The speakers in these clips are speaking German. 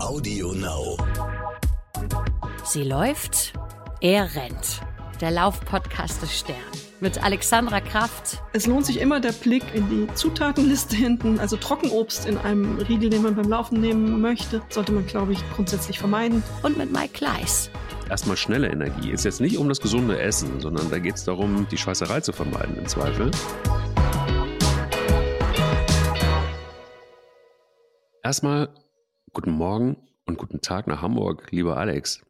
Audio Now. Sie läuft, er rennt. Der Laufpodcast des Stern. Mit Alexandra Kraft. Es lohnt sich immer der Blick in die Zutatenliste hinten. Also Trockenobst in einem Riegel, den man beim Laufen nehmen möchte, sollte man, glaube ich, grundsätzlich vermeiden. Und mit Mike Kleiss. Erstmal schnelle Energie. Ist jetzt nicht um das gesunde Essen, sondern da geht es darum, die Scheißerei zu vermeiden im Zweifel. Erstmal guten Morgen und guten Tag nach Hamburg, lieber Alex.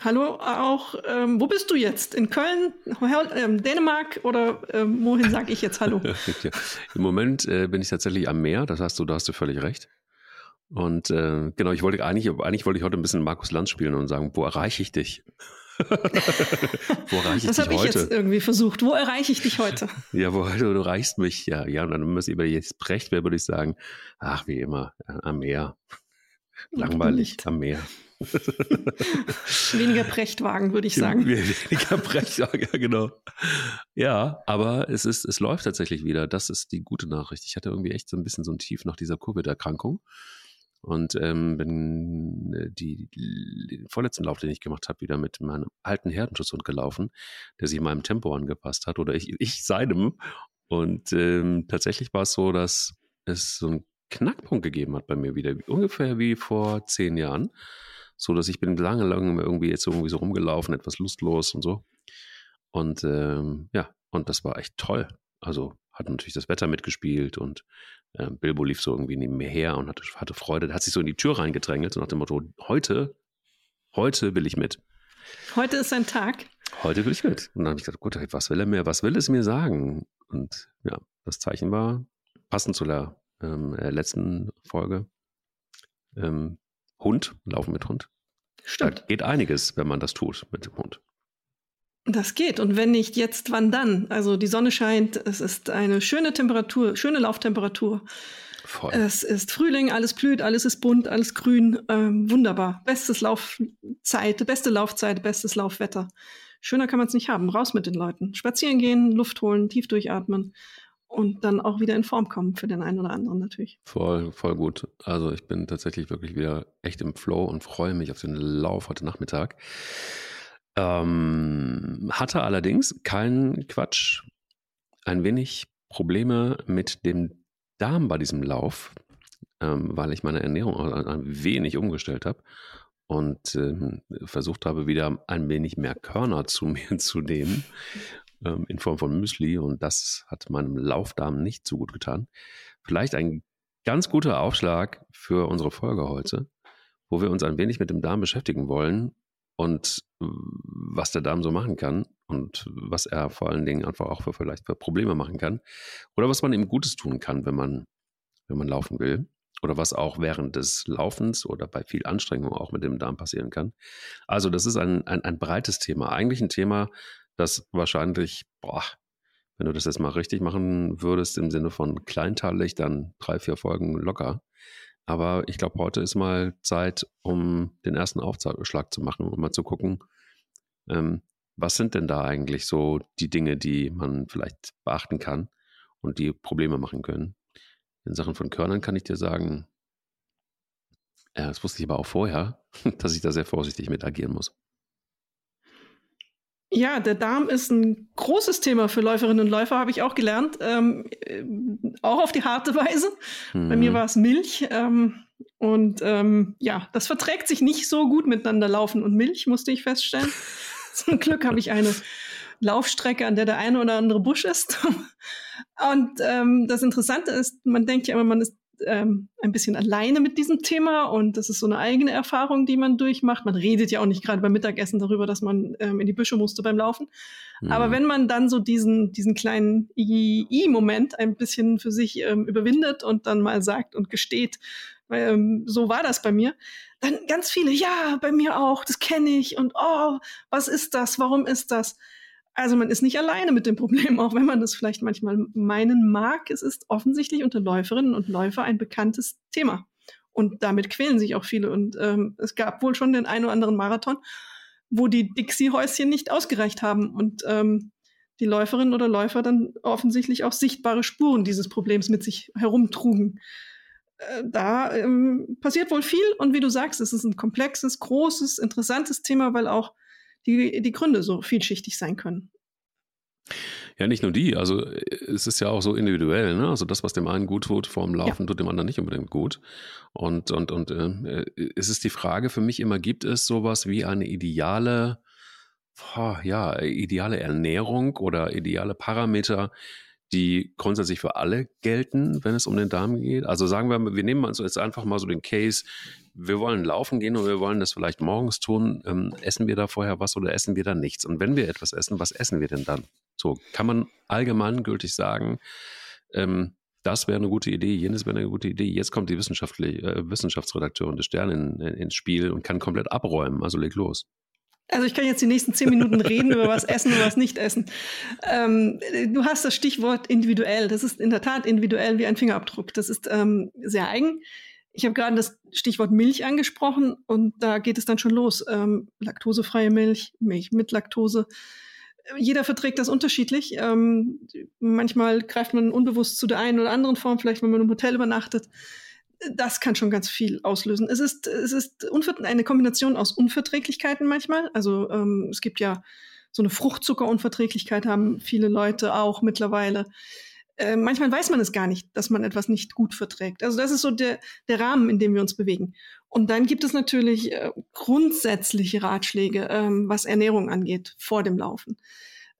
Hallo auch. Ähm, wo bist du jetzt? In Köln, ähm, Dänemark oder ähm, wohin sage ich jetzt Hallo? Im Moment äh, bin ich tatsächlich am Meer, das hast du, da hast du völlig recht. Und äh, genau, ich wollte eigentlich, eigentlich wollte ich heute ein bisschen Markus Lanz spielen und sagen, wo erreiche ich dich? wo erreiche ich das habe ich jetzt irgendwie versucht. Wo erreiche ich dich heute? ja, wo du, du reichst mich, ja, ja. Und dann ich über jetzt Brecht wäre, würde ich sagen, ach, wie immer, am Meer. Langweilig am Meer. Weniger Prechtwagen, würde ich sagen. Weniger Prechtwagen, ja, genau. Ja, aber es ist, es läuft tatsächlich wieder. Das ist die gute Nachricht. Ich hatte irgendwie echt so ein bisschen so ein Tief nach dieser Covid-Erkrankung. Und ähm, bin äh, die, den vorletzten Lauf, den ich gemacht habe, wieder mit meinem alten Herdenschutzhund gelaufen, der sich meinem Tempo angepasst hat oder ich, ich seinem. Und ähm, tatsächlich war es so, dass es so einen Knackpunkt gegeben hat bei mir wieder, ungefähr wie vor zehn Jahren. So dass ich bin lange, lange irgendwie jetzt irgendwie so rumgelaufen, etwas lustlos und so. Und ähm, ja, und das war echt toll. Also hat natürlich das Wetter mitgespielt und äh, Bilbo lief so irgendwie neben mir her und hatte, hatte Freude. Hat sich so in die Tür reingedrängelt, so nach dem Motto, heute, heute will ich mit. Heute ist ein Tag. Heute will ich mit. Und dann habe ich gedacht, gut, was will er mir, was will es mir sagen? Und ja, das Zeichen war passend zu der ähm, äh, letzten Folge. Ähm, Hund, laufen mit Hund. Stimmt. Da geht einiges, wenn man das tut mit dem Hund. Das geht. Und wenn nicht jetzt, wann dann? Also die Sonne scheint, es ist eine schöne Temperatur, schöne Lauftemperatur. Voll. Es ist Frühling, alles blüht, alles ist bunt, alles grün. Ähm, wunderbar. Bestes Laufzeit, beste Laufzeit, bestes Laufwetter. Schöner kann man es nicht haben. Raus mit den Leuten. Spazieren gehen, Luft holen, tief durchatmen und dann auch wieder in Form kommen für den einen oder anderen natürlich. Voll, voll gut. Also ich bin tatsächlich wirklich wieder echt im Flow und freue mich auf den Lauf heute Nachmittag. Ähm, hatte allerdings keinen Quatsch, ein wenig Probleme mit dem Darm bei diesem Lauf, ähm, weil ich meine Ernährung ein wenig umgestellt habe und ähm, versucht habe, wieder ein wenig mehr Körner zu mir zu nehmen ähm, in Form von Müsli und das hat meinem Laufdarm nicht so gut getan. Vielleicht ein ganz guter Aufschlag für unsere Folge heute, wo wir uns ein wenig mit dem Darm beschäftigen wollen und was der Darm so machen kann und was er vor allen Dingen einfach auch für vielleicht für Probleme machen kann oder was man ihm Gutes tun kann, wenn man wenn man laufen will oder was auch während des Laufens oder bei viel Anstrengung auch mit dem Darm passieren kann. Also das ist ein, ein, ein breites Thema, eigentlich ein Thema, das wahrscheinlich, boah, wenn du das jetzt mal richtig machen würdest im Sinne von kleinteilig, dann drei, vier Folgen locker. Aber ich glaube, heute ist mal Zeit, um den ersten Aufschlag zu machen, um mal zu gucken, ähm, was sind denn da eigentlich so die Dinge, die man vielleicht beachten kann und die Probleme machen können. In Sachen von Körnern kann ich dir sagen, ja, das wusste ich aber auch vorher, dass ich da sehr vorsichtig mit agieren muss. Ja, der Darm ist ein großes Thema für Läuferinnen und Läufer, habe ich auch gelernt. Ähm, äh, auch auf die harte Weise. Mhm. Bei mir mhm. war es Milch. Ähm, und ähm, ja, das verträgt sich nicht so gut miteinander, Laufen und Milch, musste ich feststellen. Zum Glück habe ich eine Laufstrecke, an der der eine oder andere Busch ist. und ähm, das Interessante ist, man denkt ja immer, man ist ähm, ein bisschen alleine mit diesem Thema und das ist so eine eigene Erfahrung, die man durchmacht. Man redet ja auch nicht gerade beim Mittagessen darüber, dass man ähm, in die Büsche musste beim Laufen. Mhm. Aber wenn man dann so diesen, diesen kleinen I-Moment ein bisschen für sich ähm, überwindet und dann mal sagt und gesteht, ähm, so war das bei mir, dann ganz viele, ja, bei mir auch, das kenne ich und oh, was ist das, warum ist das? Also man ist nicht alleine mit dem Problem, auch wenn man das vielleicht manchmal meinen mag. Es ist offensichtlich unter Läuferinnen und Läufer ein bekanntes Thema. Und damit quälen sich auch viele. Und ähm, es gab wohl schon den einen oder anderen Marathon, wo die Dixie-Häuschen nicht ausgereicht haben und ähm, die Läuferinnen oder Läufer dann offensichtlich auch sichtbare Spuren dieses Problems mit sich herumtrugen. äh, da ähm, passiert wohl viel und wie du sagst, es ist ein komplexes, großes, interessantes Thema, weil auch die, die Gründe so vielschichtig sein können. Ja, nicht nur die. Also es ist ja auch so individuell. Ne? Also das, was dem einen gut tut vor dem Laufen, ja. tut dem anderen nicht unbedingt gut. Und, und, und äh, es ist die Frage für mich immer, gibt es sowas wie eine ideale, oh, ja, ideale Ernährung oder ideale Parameter, die grundsätzlich für alle gelten, wenn es um den Darm geht? Also sagen wir, wir nehmen uns jetzt einfach mal so den Case, wir wollen laufen gehen und wir wollen das vielleicht morgens tun. Ähm, essen wir da vorher was oder essen wir da nichts? Und wenn wir etwas essen, was essen wir denn dann? So, kann man allgemeingültig sagen, ähm, das wäre eine gute Idee, jenes wäre eine gute Idee. Jetzt kommt die Wissenschaftlich, äh, Wissenschaftsredakteurin des Stern in, in, ins Spiel und kann komplett abräumen. Also leg los. Also ich kann jetzt die nächsten zehn Minuten reden über was essen und was nicht essen. Ähm, du hast das Stichwort individuell. Das ist in der Tat individuell wie ein Fingerabdruck. Das ist ähm, sehr eigen. Ich habe gerade das Stichwort Milch angesprochen und da geht es dann schon los. Ähm, laktosefreie Milch, Milch mit Laktose. Jeder verträgt das unterschiedlich. Ähm, manchmal greift man unbewusst zu der einen oder anderen Form, vielleicht wenn man im Hotel übernachtet. Das kann schon ganz viel auslösen. Es ist, es ist eine Kombination aus Unverträglichkeiten manchmal. Also ähm, es gibt ja so eine Fruchtzuckerunverträglichkeit haben viele Leute auch mittlerweile. Äh, manchmal weiß man es gar nicht, dass man etwas nicht gut verträgt. Also das ist so der, der Rahmen, in dem wir uns bewegen. Und dann gibt es natürlich äh, grundsätzliche Ratschläge, ähm, was Ernährung angeht, vor dem Laufen.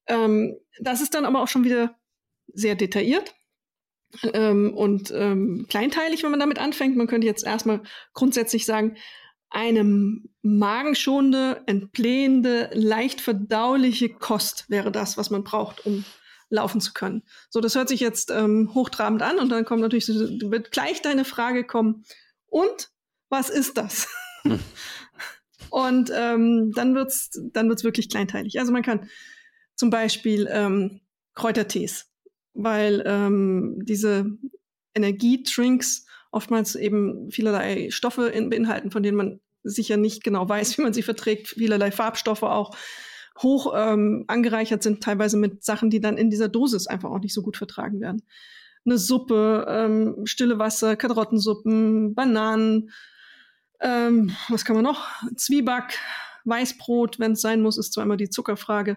Ähm, das ist dann aber auch schon wieder sehr detailliert ähm, und ähm, kleinteilig, wenn man damit anfängt. Man könnte jetzt erstmal grundsätzlich sagen, eine magenschonende, entblähende, leicht verdauliche Kost wäre das, was man braucht, um laufen zu können. So, das hört sich jetzt ähm, hochtrabend an und dann kommt natürlich, so, wird gleich deine Frage kommen, und was ist das? Hm. und ähm, dann wird's, dann wird's wirklich kleinteilig. Also man kann zum Beispiel ähm, Kräutertees, weil ähm, diese Energiedrinks oftmals eben vielerlei Stoffe in, beinhalten, von denen man sicher nicht genau weiß, wie man sie verträgt, vielerlei Farbstoffe auch hoch ähm, angereichert sind, teilweise mit Sachen, die dann in dieser Dosis einfach auch nicht so gut vertragen werden. Eine Suppe, ähm, stille Wasser, Karottensuppen, Bananen, ähm, was kann man noch? Zwieback, Weißbrot, wenn es sein muss, ist zwar immer die Zuckerfrage.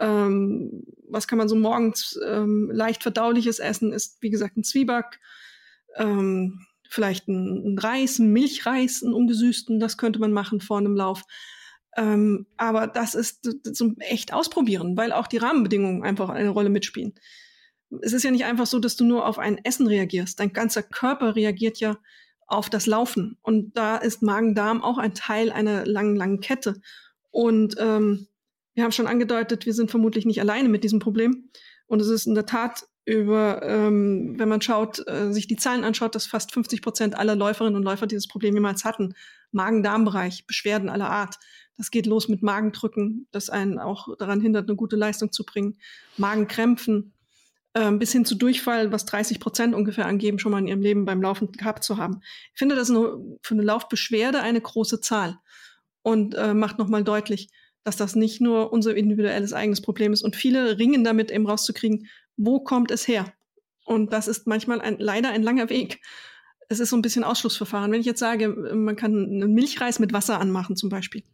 Ähm, was kann man so morgens ähm, leicht verdauliches essen, ist wie gesagt ein Zwieback. Ähm, vielleicht ein, ein Reis, ein Milchreis, einen ungesüßten, das könnte man machen vor einem Lauf. Ähm, aber das ist zum echt ausprobieren, weil auch die Rahmenbedingungen einfach eine Rolle mitspielen. Es ist ja nicht einfach so, dass du nur auf ein Essen reagierst. Dein ganzer Körper reagiert ja auf das Laufen. Und da ist Magen-Darm auch ein Teil einer langen, langen Kette. Und ähm, wir haben schon angedeutet, wir sind vermutlich nicht alleine mit diesem Problem. Und es ist in der Tat über, ähm, wenn man schaut, äh, sich die Zahlen anschaut, dass fast 50 Prozent aller Läuferinnen und Läufer dieses Problem jemals hatten. Magen-Darm-Bereich, Beschwerden aller Art. Das geht los mit Magendrücken, das einen auch daran hindert, eine gute Leistung zu bringen. Magenkrämpfen, äh, bis hin zu Durchfall, was 30 Prozent ungefähr angeben, schon mal in ihrem Leben beim Laufen gehabt zu haben. Ich finde das eine, für eine Laufbeschwerde eine große Zahl und äh, macht nochmal deutlich, dass das nicht nur unser individuelles eigenes Problem ist. Und viele ringen damit eben rauszukriegen, wo kommt es her? Und das ist manchmal ein, leider ein langer Weg. Es ist so ein bisschen Ausschlussverfahren. Wenn ich jetzt sage, man kann einen Milchreis mit Wasser anmachen zum Beispiel,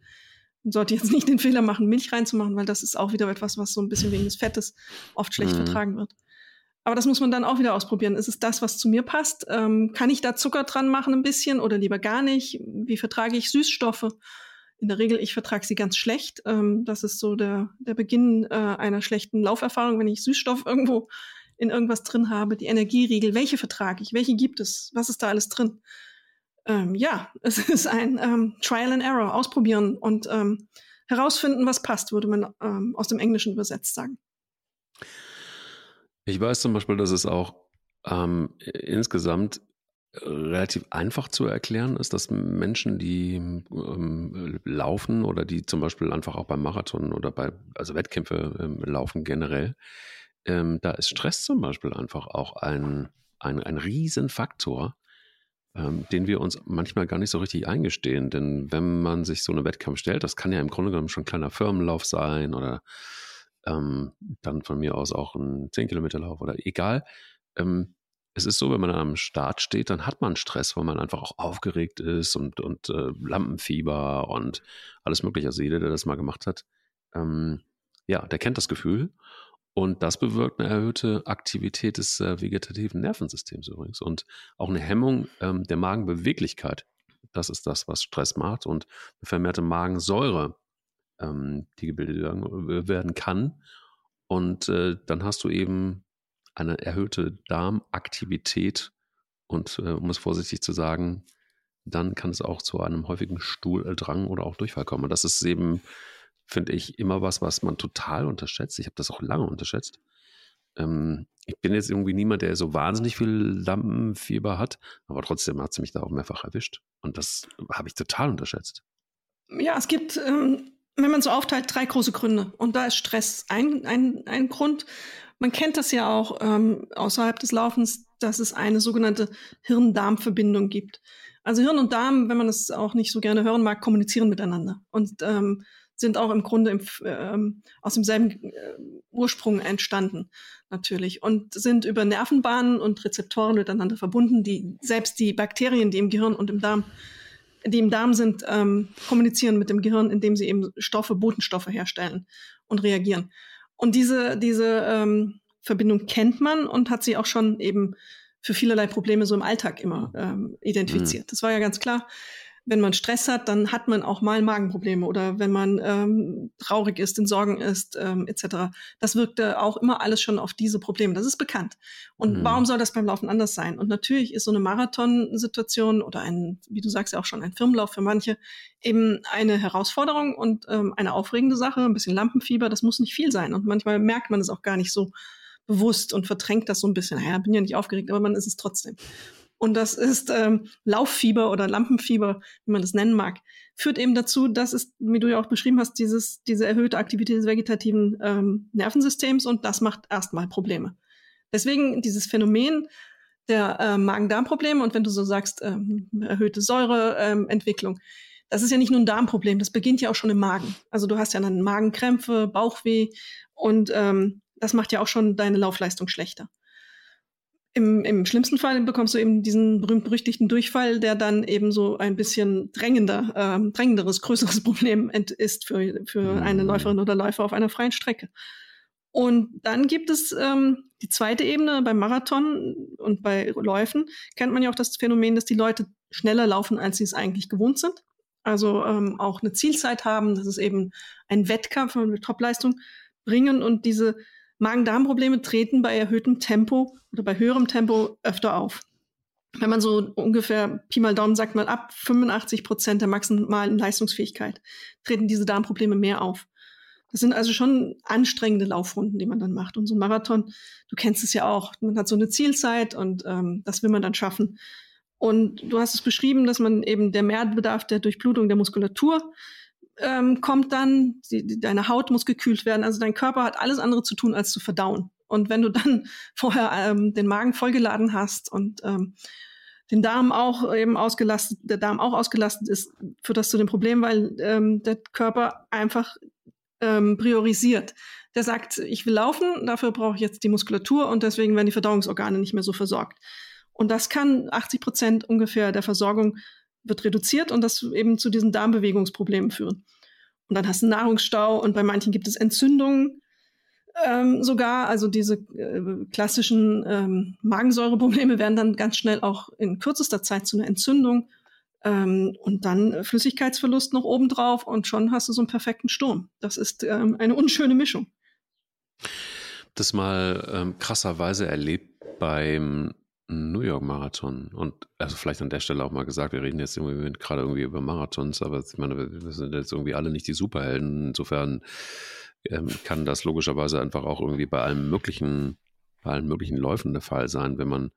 man sollte jetzt nicht den Fehler machen, Milch reinzumachen, weil das ist auch wieder etwas, was so ein bisschen wegen des Fettes oft schlecht mhm. vertragen wird. Aber das muss man dann auch wieder ausprobieren. Ist es das, was zu mir passt? Ähm, kann ich da Zucker dran machen ein bisschen oder lieber gar nicht? Wie vertrage ich Süßstoffe? In der Regel, ich vertrage sie ganz schlecht. Ähm, das ist so der, der Beginn äh, einer schlechten Lauferfahrung, wenn ich Süßstoff irgendwo in irgendwas drin habe. Die Energieriegel, welche vertrage ich? Welche gibt es? Was ist da alles drin? ähm, ja, es ist ein ähm, Trial and Error, ausprobieren und ähm, herausfinden, was passt, würde man ähm, aus dem Englischen übersetzt sagen. Ich weiß zum Beispiel, dass es auch ähm, insgesamt relativ einfach zu erklären ist, dass Menschen, die ähm, laufen oder die zum Beispiel einfach auch beim Marathon oder bei, also Wettkämpfe ähm, laufen generell, ähm, da ist Stress zum Beispiel einfach auch ein, ein, ein Riesenfaktor, ähm, den wir uns manchmal gar nicht so richtig eingestehen. Denn wenn man sich so einen Wettkampf stellt, das kann ja im Grunde genommen schon ein kleiner Firmenlauf sein oder ähm, dann von mir aus auch ein 10-Kilometer-Lauf oder egal. Ähm, es ist so, wenn man am Start steht, dann hat man Stress, weil man einfach auch aufgeregt ist und, und äh, Lampenfieber und alles Mögliche. Also jeder, der das mal gemacht hat, ähm, ja, der kennt das Gefühl. Und das bewirkt eine erhöhte Aktivität des äh, vegetativen Nervensystems übrigens und auch eine Hemmung ähm, der Magenbeweglichkeit. Das ist das, was Stress macht und eine vermehrte Magensäure, ähm, die gebildet werden kann. Und äh, dann hast du eben eine erhöhte Darmaktivität und äh, um es vorsichtig zu sagen, dann kann es auch zu einem häufigen Stuhldrang oder auch Durchfall kommen. Und das ist eben finde ich, immer was, was man total unterschätzt. Ich habe das auch lange unterschätzt. Ähm, ich bin jetzt irgendwie niemand, der so wahnsinnig viel Lampenfieber hat, aber trotzdem hat sie mich da auch mehrfach erwischt. Und das habe ich total unterschätzt. Ja, es gibt, ähm, wenn man so aufteilt, drei große Gründe. Und da ist Stress ein, ein, ein Grund. Man kennt das ja auch ähm, außerhalb des Laufens, dass es eine sogenannte Hirn-Darm-Verbindung gibt. Also Hirn und Darm, wenn man es auch nicht so gerne hören mag, kommunizieren miteinander. Und ähm, sind auch im Grunde im, ähm, aus demselben äh, Ursprung entstanden, natürlich. Und sind über Nervenbahnen und Rezeptoren miteinander verbunden, die selbst die Bakterien, die im Gehirn und im Darm, die im Darm sind, ähm, kommunizieren mit dem Gehirn, indem sie eben Stoffe, Botenstoffe herstellen und reagieren. Und diese, diese ähm, Verbindung kennt man und hat sie auch schon eben für vielerlei Probleme so im Alltag immer ähm, identifiziert. Mhm. Das war ja ganz klar wenn man Stress hat, dann hat man auch mal Magenprobleme oder wenn man ähm, traurig ist, in Sorgen ist, ähm, etc. Das wirkte auch immer alles schon auf diese Probleme. Das ist bekannt. Und mhm. warum soll das beim Laufen anders sein? Und natürlich ist so eine Marathonsituation oder ein, wie du sagst ja auch schon, ein Firmenlauf für manche eben eine Herausforderung und ähm, eine aufregende Sache, ein bisschen Lampenfieber, das muss nicht viel sein. Und manchmal merkt man es auch gar nicht so bewusst und verdrängt das so ein bisschen. Naja, bin ja nicht aufgeregt, aber man ist es trotzdem und das ist ähm, Lauffieber oder Lampenfieber, wie man das nennen mag, führt eben dazu, dass es, wie du ja auch beschrieben hast, dieses, diese erhöhte Aktivität des vegetativen ähm, Nervensystems und das macht erstmal Probleme. Deswegen dieses Phänomen der äh, Magen-Darm-Probleme und wenn du so sagst, ähm, erhöhte Säureentwicklung, ähm, das ist ja nicht nur ein Darmproblem, das beginnt ja auch schon im Magen. Also du hast ja dann Magenkrämpfe, Bauchweh und ähm, das macht ja auch schon deine Laufleistung schlechter. Im, Im schlimmsten Fall bekommst du eben diesen berühmt-berüchtigten Durchfall, der dann eben so ein bisschen drängender, äh, drängenderes, größeres Problem ist für, für mhm. eine Läuferin oder Läufer auf einer freien Strecke. Und dann gibt es ähm, die zweite Ebene beim Marathon und bei Läufen kennt man ja auch das Phänomen, dass die Leute schneller laufen, als sie es eigentlich gewohnt sind. Also ähm, auch eine Zielzeit haben, das ist eben ein Wettkampf mit Topleistung bringen und diese Magen-Darm-Probleme treten bei erhöhtem Tempo oder bei höherem Tempo öfter auf. Wenn man so ungefähr Pi mal Daumen sagt, mal ab 85 Prozent der maximalen Leistungsfähigkeit treten diese Darmprobleme mehr auf. Das sind also schon anstrengende Laufrunden, die man dann macht. Und so ein Marathon, du kennst es ja auch, man hat so eine Zielzeit und ähm, das will man dann schaffen. Und du hast es beschrieben, dass man eben der Mehrbedarf der Durchblutung der Muskulatur ähm, kommt dann, die, die, deine Haut muss gekühlt werden. Also dein Körper hat alles andere zu tun, als zu verdauen. Und wenn du dann vorher ähm, den Magen vollgeladen hast und ähm, den Darm auch eben ausgelastet, der Darm auch ausgelastet ist, führt das zu dem Problem, weil ähm, der Körper einfach ähm, priorisiert. Der sagt, ich will laufen, dafür brauche ich jetzt die Muskulatur und deswegen werden die Verdauungsorgane nicht mehr so versorgt. Und das kann 80 Prozent ungefähr der Versorgung wird reduziert und das eben zu diesen Darmbewegungsproblemen führen. Und dann hast du Nahrungsstau und bei manchen gibt es Entzündungen ähm, sogar. Also diese äh, klassischen ähm, Magensäureprobleme werden dann ganz schnell auch in kürzester Zeit zu einer Entzündung ähm, und dann Flüssigkeitsverlust noch obendrauf und schon hast du so einen perfekten Sturm. Das ist ähm, eine unschöne Mischung. Das mal ähm, krasserweise erlebt beim New York Marathon. Und also vielleicht an der Stelle auch mal gesagt, wir reden jetzt irgendwie gerade irgendwie über Marathons, aber ich meine, wir sind jetzt irgendwie alle nicht die Superhelden. Insofern ähm, kann das logischerweise einfach auch irgendwie bei allen möglichen, bei allen möglichen Läufen der Fall sein, wenn man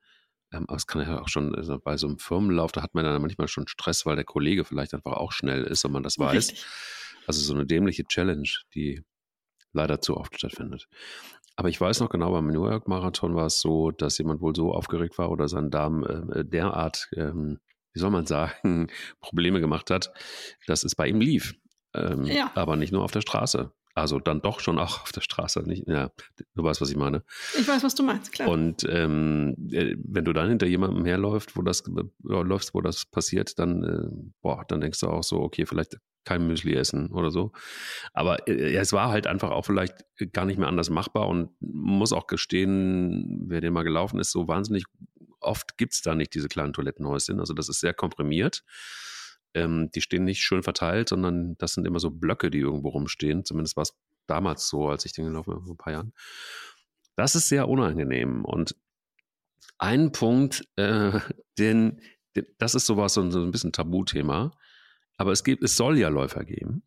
ähm, aber es kann ja auch schon also bei so einem Firmenlauf, da hat man dann manchmal schon Stress, weil der Kollege vielleicht einfach auch schnell ist und man das weiß. Richtig. Also so eine dämliche Challenge, die leider zu oft stattfindet. Aber ich weiß noch genau, beim New York Marathon war es so, dass jemand wohl so aufgeregt war oder sein Darm äh, derart, ähm, wie soll man sagen, Probleme gemacht hat, dass es bei ihm lief. Ähm, ja. Aber nicht nur auf der Straße. Also dann doch schon auch auf der Straße. Nicht, ja, du weißt, was ich meine. Ich weiß, was du meinst, klar. Und ähm, äh, wenn du dann hinter jemandem herläufst, wo das äh, läufst, wo das passiert, dann, äh, boah, dann denkst du auch so, okay, vielleicht kein Müsli essen oder so. Aber äh, es war halt einfach auch vielleicht gar nicht mehr anders machbar und muss auch gestehen, wer den mal gelaufen ist, so wahnsinnig oft gibt es da nicht diese kleinen Toilettenhäuschen. Also das ist sehr komprimiert. Ähm, die stehen nicht schön verteilt, sondern das sind immer so Blöcke, die irgendwo rumstehen. Zumindest war es damals so, als ich den gelaufen habe, vor ein paar Jahren. Das ist sehr unangenehm. Und ein Punkt, äh, den, den, das ist sowas, so ein bisschen Tabuthema. Aber es gibt, es soll ja Läufer geben,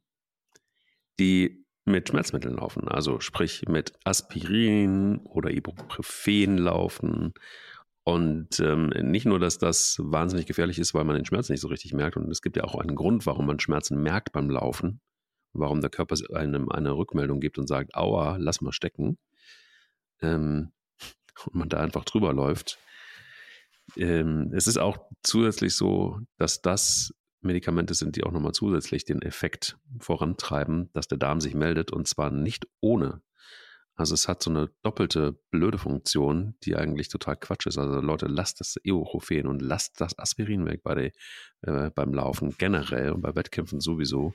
die mit Schmerzmitteln laufen, also sprich mit Aspirin oder Ibuprofen laufen. Und ähm, nicht nur, dass das wahnsinnig gefährlich ist, weil man den Schmerz nicht so richtig merkt. Und es gibt ja auch einen Grund, warum man Schmerzen merkt beim Laufen. Warum der Körper einem eine Rückmeldung gibt und sagt, aua, lass mal stecken. Ähm, und man da einfach drüber läuft. Ähm, es ist auch zusätzlich so, dass das Medikamente sind, die auch nochmal zusätzlich den Effekt vorantreiben, dass der Darm sich meldet und zwar nicht ohne. Also es hat so eine doppelte blöde Funktion, die eigentlich total Quatsch ist. Also Leute, lasst das Ibuprofen und lasst das Aspirin weg bei der, äh, beim Laufen generell und bei Wettkämpfen sowieso.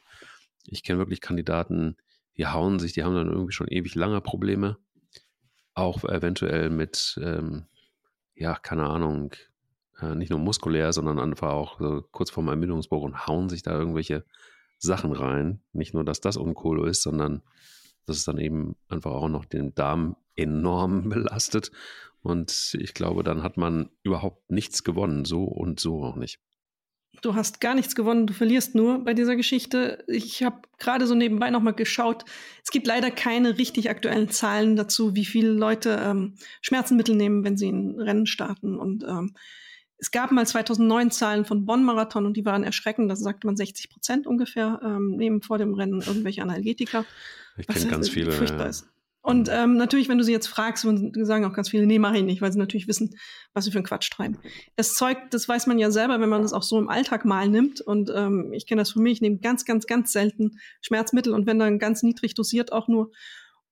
Ich kenne wirklich Kandidaten, die hauen sich, die haben dann irgendwie schon ewig lange Probleme. Auch eventuell mit, ähm, ja, keine Ahnung, nicht nur muskulär, sondern einfach auch so kurz vor meinem Ermüdungsbruch und hauen sich da irgendwelche Sachen rein. Nicht nur, dass das uncool ist, sondern dass es dann eben einfach auch noch den Darm enorm belastet. Und ich glaube, dann hat man überhaupt nichts gewonnen, so und so auch nicht. Du hast gar nichts gewonnen, du verlierst nur bei dieser Geschichte. Ich habe gerade so nebenbei nochmal geschaut. Es gibt leider keine richtig aktuellen Zahlen dazu, wie viele Leute ähm, Schmerzenmittel nehmen, wenn sie ein Rennen starten. Und ähm, es gab mal 2009 Zahlen von Bonn-Marathon und die waren erschreckend. Da sagte man 60 Prozent ungefähr ähm, nehmen vor dem Rennen irgendwelche Analgetika. Ich kenne ganz viele. Ja. ist. Und ähm, natürlich, wenn du sie jetzt fragst, sagen auch ganz viele, nee, mache ich nicht, weil sie natürlich wissen, was sie für einen Quatsch treiben. Das Zeug, das weiß man ja selber, wenn man das auch so im Alltag mal nimmt. Und ähm, ich kenne das von mir, ich nehme ganz, ganz, ganz selten Schmerzmittel und wenn dann ganz niedrig dosiert auch nur.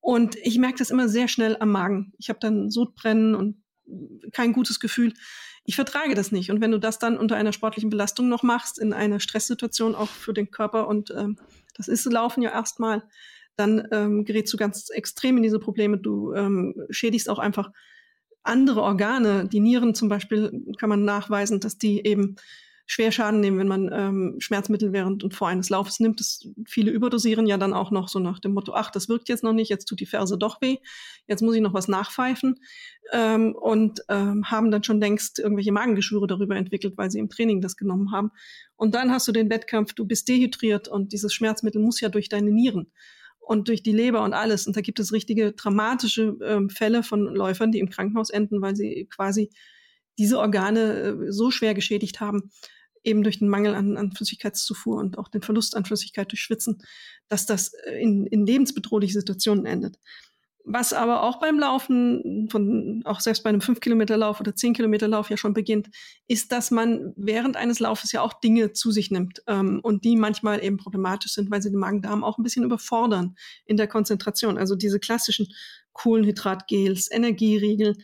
Und ich merke das immer sehr schnell am Magen. Ich habe dann Sodbrennen und kein gutes Gefühl ich vertrage das nicht. Und wenn du das dann unter einer sportlichen Belastung noch machst, in einer Stresssituation auch für den Körper und ähm, das ist Laufen ja erstmal, dann ähm, gerätst du ganz extrem in diese Probleme. Du ähm, schädigst auch einfach andere Organe. Die Nieren zum Beispiel kann man nachweisen, dass die eben schwer Schaden nehmen, wenn man ähm, Schmerzmittel während und vor eines Laufes nimmt. Das, viele überdosieren ja dann auch noch so nach dem Motto, ach, das wirkt jetzt noch nicht, jetzt tut die Ferse doch weh, jetzt muss ich noch was nachpfeifen ähm, und ähm, haben dann schon längst irgendwelche Magengeschwüre darüber entwickelt, weil sie im Training das genommen haben. Und dann hast du den Wettkampf, du bist dehydriert und dieses Schmerzmittel muss ja durch deine Nieren und durch die Leber und alles. Und da gibt es richtige dramatische ähm, Fälle von Läufern, die im Krankenhaus enden, weil sie quasi diese Organe äh, so schwer geschädigt haben, eben durch den Mangel an, an Flüssigkeitszufuhr und auch den Verlust an Flüssigkeit durch Schwitzen, dass das äh, in, in lebensbedrohliche Situationen endet. Was aber auch beim Laufen, von, auch selbst bei einem 5-Kilometer-Lauf oder 10-Kilometer-Lauf ja schon beginnt, ist, dass man während eines Laufes ja auch Dinge zu sich nimmt ähm, und die manchmal eben problematisch sind, weil sie den Magen-Darm auch ein bisschen überfordern in der Konzentration. Also diese klassischen Kohlenhydratgels, Energieriegel,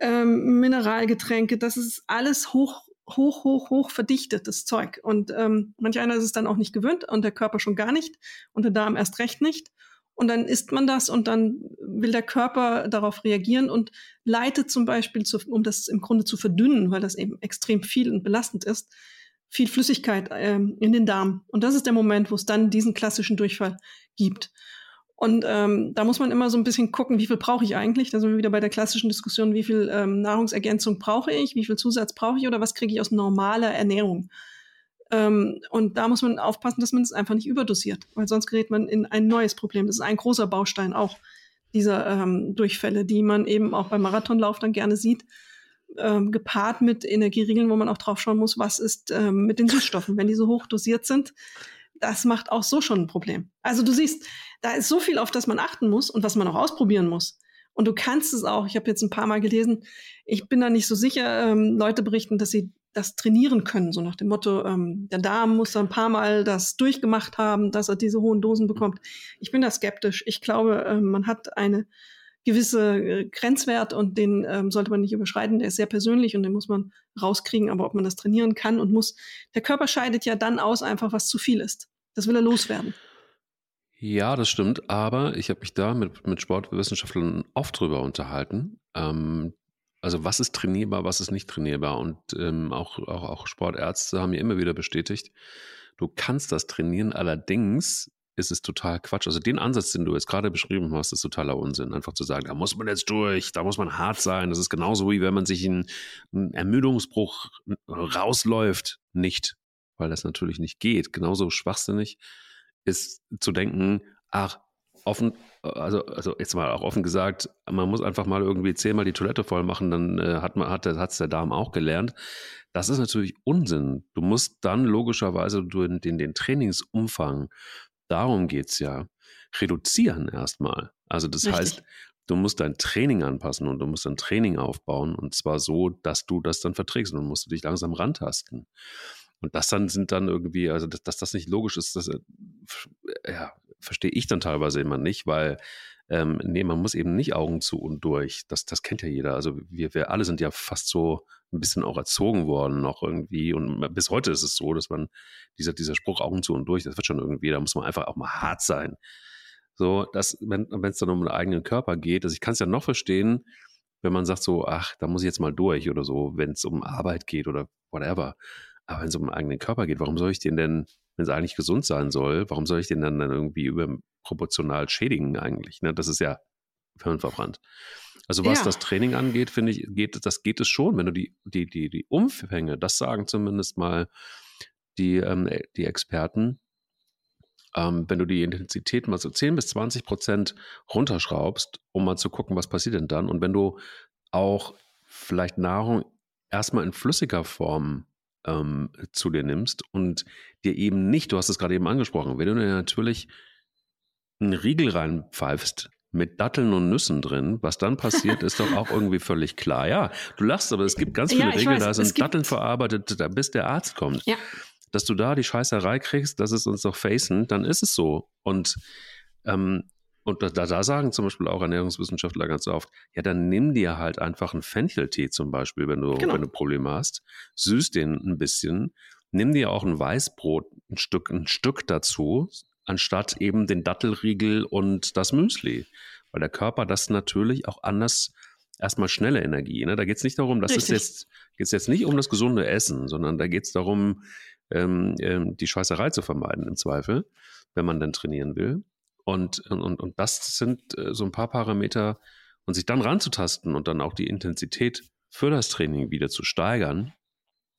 ähm, Mineralgetränke, das ist alles hoch, hoch, hoch, hoch verdichtetes Zeug. Und ähm, manch einer ist es dann auch nicht gewöhnt und der Körper schon gar nicht und der Darm erst recht nicht. Und dann isst man das und dann will der Körper darauf reagieren und leitet zum Beispiel, zu, um das im Grunde zu verdünnen, weil das eben extrem viel und belastend ist, viel Flüssigkeit ähm, in den Darm. Und das ist der Moment, wo es dann diesen klassischen Durchfall gibt. Und ähm, da muss man immer so ein bisschen gucken, wie viel brauche ich eigentlich? Da sind wir wieder bei der klassischen Diskussion, wie viel ähm, Nahrungsergänzung brauche ich, wie viel Zusatz brauche ich oder was kriege ich aus normaler Ernährung? Ähm, und da muss man aufpassen, dass man es einfach nicht überdosiert, weil sonst gerät man in ein neues Problem. Das ist ein großer Baustein auch dieser ähm, Durchfälle, die man eben auch beim Marathonlauf dann gerne sieht, ähm, gepaart mit Energieriegeln, wo man auch drauf schauen muss, was ist ähm, mit den Süßstoffen. Wenn die so hoch dosiert sind, das macht auch so schon ein Problem. Also du siehst, da ist so viel, auf das man achten muss und was man auch ausprobieren muss. Und du kannst es auch. Ich habe jetzt ein paar Mal gelesen, ich bin da nicht so sicher. Ähm, Leute berichten, dass sie das trainieren können, so nach dem Motto, ähm, der Darm muss ein paar Mal das durchgemacht haben, dass er diese hohen Dosen bekommt. Ich bin da skeptisch. Ich glaube, äh, man hat eine gewisse äh, Grenzwert und den ähm, sollte man nicht überschreiten. Der ist sehr persönlich und den muss man rauskriegen. Aber ob man das trainieren kann und muss, der Körper scheidet ja dann aus, einfach was zu viel ist. Das will er loswerden. Ja, das stimmt. Aber ich habe mich da mit, mit Sportwissenschaftlern oft drüber unterhalten. Ähm, also was ist trainierbar, was ist nicht trainierbar? Und ähm, auch, auch, auch Sportärzte haben mir immer wieder bestätigt, du kannst das trainieren, allerdings ist es total Quatsch. Also den Ansatz, den du jetzt gerade beschrieben hast, ist totaler Unsinn. Einfach zu sagen, da muss man jetzt durch, da muss man hart sein. Das ist genauso wie wenn man sich einen, einen Ermüdungsbruch rausläuft. Nicht, weil das natürlich nicht geht. Genauso schwachsinnig ist zu denken, ach, offen, also, also jetzt mal auch offen gesagt, man muss einfach mal irgendwie zehnmal die Toilette voll machen, dann äh, hat man, hat es der Darm auch gelernt. Das ist natürlich Unsinn. Du musst dann logischerweise den, den Trainingsumfang darum geht es ja, reduzieren erstmal. Also das Richtig. heißt, du musst dein Training anpassen und du musst dein Training aufbauen und zwar so, dass du das dann verträgst und dann musst du dich langsam rantasten. Und das dann sind dann irgendwie, also dass, dass das nicht logisch ist, das äh, ja, verstehe ich dann teilweise immer nicht, weil ähm, nee, man muss eben nicht Augen zu und durch. Das, das kennt ja jeder. Also wir, wir alle sind ja fast so ein bisschen auch erzogen worden noch irgendwie. Und bis heute ist es so, dass man dieser, dieser Spruch Augen zu und durch, das wird schon irgendwie, da muss man einfach auch mal hart sein. So, dass, wenn es dann um den eigenen Körper geht, also ich kann es ja noch verstehen, wenn man sagt so, ach, da muss ich jetzt mal durch oder so, wenn es um Arbeit geht oder whatever. Aber wenn es um den eigenen Körper geht, warum soll ich den denn, wenn es eigentlich gesund sein soll, warum soll ich den dann, dann irgendwie überproportional schädigen eigentlich? Ne? Das ist ja hirnverbrannt. Also was ja. das Training angeht, finde ich, geht, das geht es schon, wenn du die, die, die, die Umfänge, das sagen zumindest mal die, ähm, die Experten, ähm, wenn du die Intensität mal so 10 bis 20 Prozent runterschraubst, um mal zu gucken, was passiert denn dann. Und wenn du auch vielleicht Nahrung erstmal in flüssiger Form ähm, zu dir nimmst und dir eben nicht, du hast es gerade eben angesprochen, wenn du dir natürlich einen Riegel reinpfeifst mit Datteln und Nüssen drin, was dann passiert, ist doch auch irgendwie völlig klar. Ja, du lachst, aber es gibt ganz viele ja, Regeln, da sind Datteln verarbeitet, da bis der Arzt kommt. Ja. Dass du da die Scheißerei kriegst, das ist uns doch facen, dann ist es so. Und ähm, und da, da sagen zum Beispiel auch Ernährungswissenschaftler ganz oft, ja, dann nimm dir halt einfach einen Fencheltee zum Beispiel, wenn du, genau. wenn du Probleme hast, süß den ein bisschen, nimm dir auch ein Weißbrot, ein Stück, ein Stück dazu, anstatt eben den Dattelriegel und das Müsli. Weil der Körper das natürlich auch anders erstmal schnelle Energie. Ne? Da geht es nicht darum, das Richtig. ist jetzt, geht's jetzt nicht um das gesunde Essen, sondern da geht es darum, ähm, ähm, die Scheißerei zu vermeiden im Zweifel, wenn man dann trainieren will. Und, und, und das sind äh, so ein paar Parameter und sich dann ranzutasten und dann auch die Intensität für das Training wieder zu steigern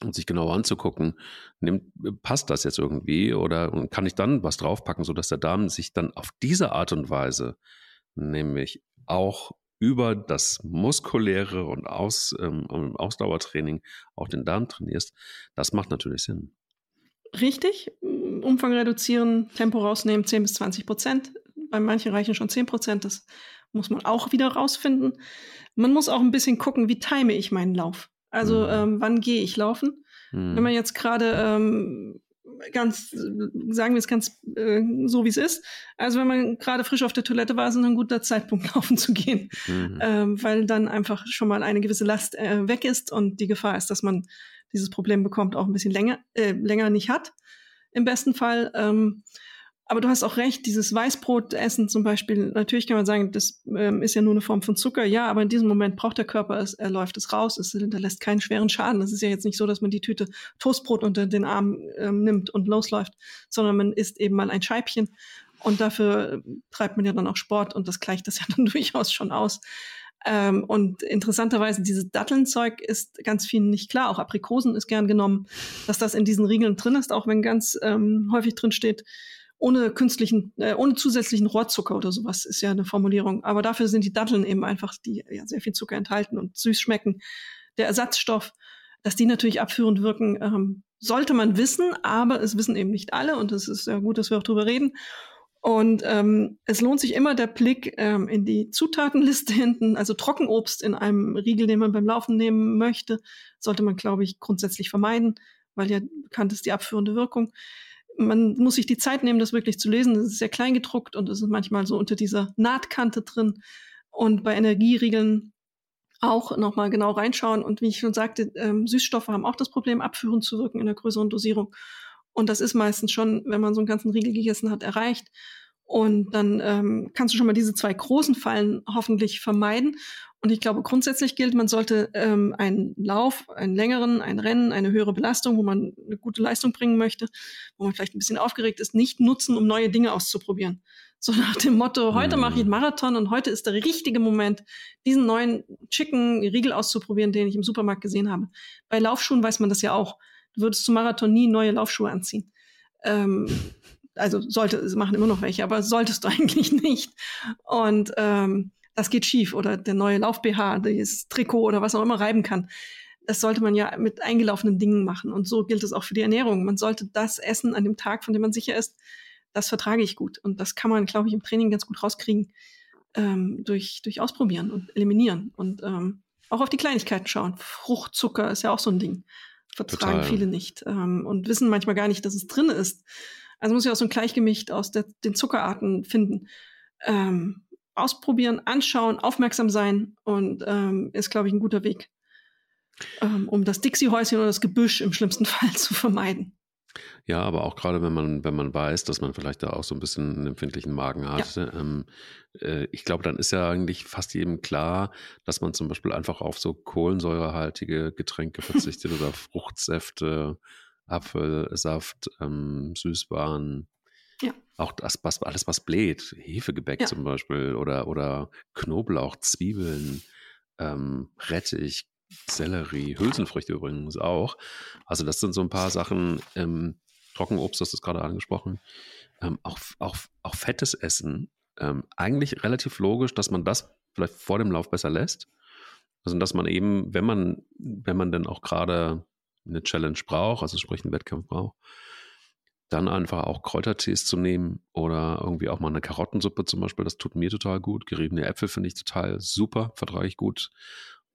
und sich genau anzugucken, nimmt, passt das jetzt irgendwie oder kann ich dann was draufpacken, sodass der Darm sich dann auf diese Art und Weise nämlich auch über das muskuläre und Aus, ähm, Ausdauertraining auch den Darm trainierst, das macht natürlich Sinn. Richtig, Umfang reduzieren, Tempo rausnehmen, 10 bis 20 Prozent. Bei manchen reichen schon 10 Prozent, das muss man auch wieder rausfinden. Man muss auch ein bisschen gucken, wie time ich meinen Lauf. Also mhm. ähm, wann gehe ich laufen? Mhm. Wenn man jetzt gerade ähm, ganz, sagen wir es ganz äh, so, wie es ist. Also wenn man gerade frisch auf der Toilette war, ist es ein guter Zeitpunkt, laufen zu gehen, mhm. ähm, weil dann einfach schon mal eine gewisse Last äh, weg ist und die Gefahr ist, dass man dieses Problem bekommt, auch ein bisschen länger, äh, länger nicht hat, im besten Fall. Ähm, aber du hast auch recht, dieses Weißbrotessen zum Beispiel, natürlich kann man sagen, das ähm, ist ja nur eine Form von Zucker, ja, aber in diesem Moment braucht der Körper es, er läuft es raus, es hinterlässt keinen schweren Schaden. Das ist ja jetzt nicht so, dass man die Tüte Toastbrot unter den Arm ähm, nimmt und losläuft, sondern man isst eben mal ein Scheibchen und dafür treibt man ja dann auch Sport und das gleicht das ja dann durchaus schon aus. Ähm, und interessanterweise, dieses Dattelnzeug ist ganz vielen nicht klar. Auch Aprikosen ist gern genommen, dass das in diesen Riegeln drin ist, auch wenn ganz ähm, häufig drin steht, ohne künstlichen, äh, ohne zusätzlichen Rohrzucker oder sowas ist ja eine Formulierung. Aber dafür sind die Datteln eben einfach, die ja sehr viel Zucker enthalten und süß schmecken. Der Ersatzstoff, dass die natürlich abführend wirken, ähm, sollte man wissen, aber es wissen eben nicht alle und es ist ja gut, dass wir auch drüber reden. Und ähm, es lohnt sich immer der Blick ähm, in die Zutatenliste hinten. Also Trockenobst in einem Riegel, den man beim Laufen nehmen möchte, sollte man, glaube ich, grundsätzlich vermeiden, weil ja bekannt ist die abführende Wirkung. Man muss sich die Zeit nehmen, das wirklich zu lesen. Es ist sehr klein gedruckt und es ist manchmal so unter dieser Nahtkante drin. Und bei Energieriegeln auch nochmal genau reinschauen. Und wie ich schon sagte, ähm, Süßstoffe haben auch das Problem, abführend zu wirken in einer größeren Dosierung. Und das ist meistens schon, wenn man so einen ganzen Riegel gegessen hat, erreicht. Und dann ähm, kannst du schon mal diese zwei großen Fallen hoffentlich vermeiden. Und ich glaube, grundsätzlich gilt, man sollte ähm, einen Lauf, einen längeren, ein Rennen, eine höhere Belastung, wo man eine gute Leistung bringen möchte, wo man vielleicht ein bisschen aufgeregt ist, nicht nutzen, um neue Dinge auszuprobieren. So nach dem Motto, heute mache ich einen mhm. Marathon und heute ist der richtige Moment, diesen neuen Chicken Riegel auszuprobieren, den ich im Supermarkt gesehen habe. Bei Laufschuhen weiß man das ja auch. Du würdest zum Marathon nie neue Laufschuhe anziehen. Ähm, also sollte, machen immer noch welche, aber solltest du eigentlich nicht. Und ähm, das geht schief. Oder der neue Lauf-BH, das Trikot oder was auch immer reiben kann. Das sollte man ja mit eingelaufenen Dingen machen. Und so gilt es auch für die Ernährung. Man sollte das essen an dem Tag, von dem man sicher ist, das vertrage ich gut. Und das kann man, glaube ich, im Training ganz gut rauskriegen ähm, durch, durch Ausprobieren und Eliminieren. Und ähm, auch auf die Kleinigkeiten schauen. Fruchtzucker ist ja auch so ein Ding vertragen Total. viele nicht ähm, und wissen manchmal gar nicht, dass es drin ist. Also muss ich auch so ein Gleichgewicht aus der, den Zuckerarten finden. Ähm, ausprobieren, anschauen, aufmerksam sein und ähm, ist, glaube ich, ein guter Weg, ähm, um das Dixie-Häuschen oder das Gebüsch im schlimmsten Fall zu vermeiden. Ja, aber auch gerade wenn man, wenn man weiß, dass man vielleicht da auch so ein bisschen einen empfindlichen Magen hat, ja. ähm, äh, ich glaube, dann ist ja eigentlich fast jedem klar, dass man zum Beispiel einfach auf so kohlensäurehaltige Getränke verzichtet oder Fruchtsäfte, Apfelsaft, ähm, Süßwaren. Auch das, was, alles, was bläht, Hefegebäck ja. zum Beispiel oder, oder Knoblauch, Zwiebeln, ähm, Rettich, Sellerie, Hülsenfrüchte übrigens auch. Also das sind so ein paar Sachen, ähm, Trockenobst, das ist gerade angesprochen, ähm, auch, auch, auch fettes Essen. Ähm, eigentlich relativ logisch, dass man das vielleicht vor dem Lauf besser lässt. Also dass man eben, wenn man, wenn man dann auch gerade eine Challenge braucht, also sprich einen Wettkampf braucht, dann einfach auch Kräutertees zu nehmen oder irgendwie auch mal eine Karottensuppe zum Beispiel, das tut mir total gut. Geriebene Äpfel finde ich total super, vertrage ich gut.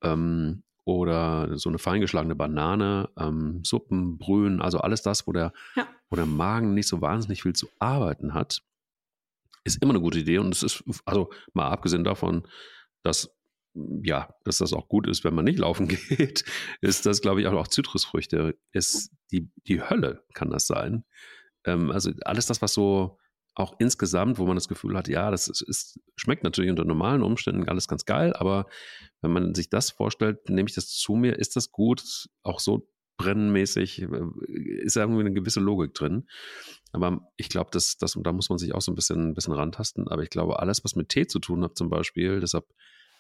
Ähm, oder so eine feingeschlagene Banane, ähm, Suppen, Brühen, also alles das, wo der, ja. wo der Magen nicht so wahnsinnig viel zu arbeiten hat, ist immer eine gute Idee. Und es ist, also mal abgesehen davon, dass ja, dass das auch gut ist, wenn man nicht laufen geht, ist das, glaube ich, auch, auch Zitrusfrüchte. Ist die, die Hölle kann das sein. Ähm, also alles das, was so auch insgesamt, wo man das Gefühl hat, ja, das ist, ist, schmeckt natürlich unter normalen Umständen alles ganz geil, aber wenn man sich das vorstellt, nehme ich das zu mir, ist das gut, auch so brennenmäßig, äh, ist irgendwie eine gewisse Logik drin. Aber ich glaube, das, das, da muss man sich auch so ein bisschen, ein bisschen rantasten. Aber ich glaube, alles, was mit Tee zu tun hat, zum Beispiel, deshalb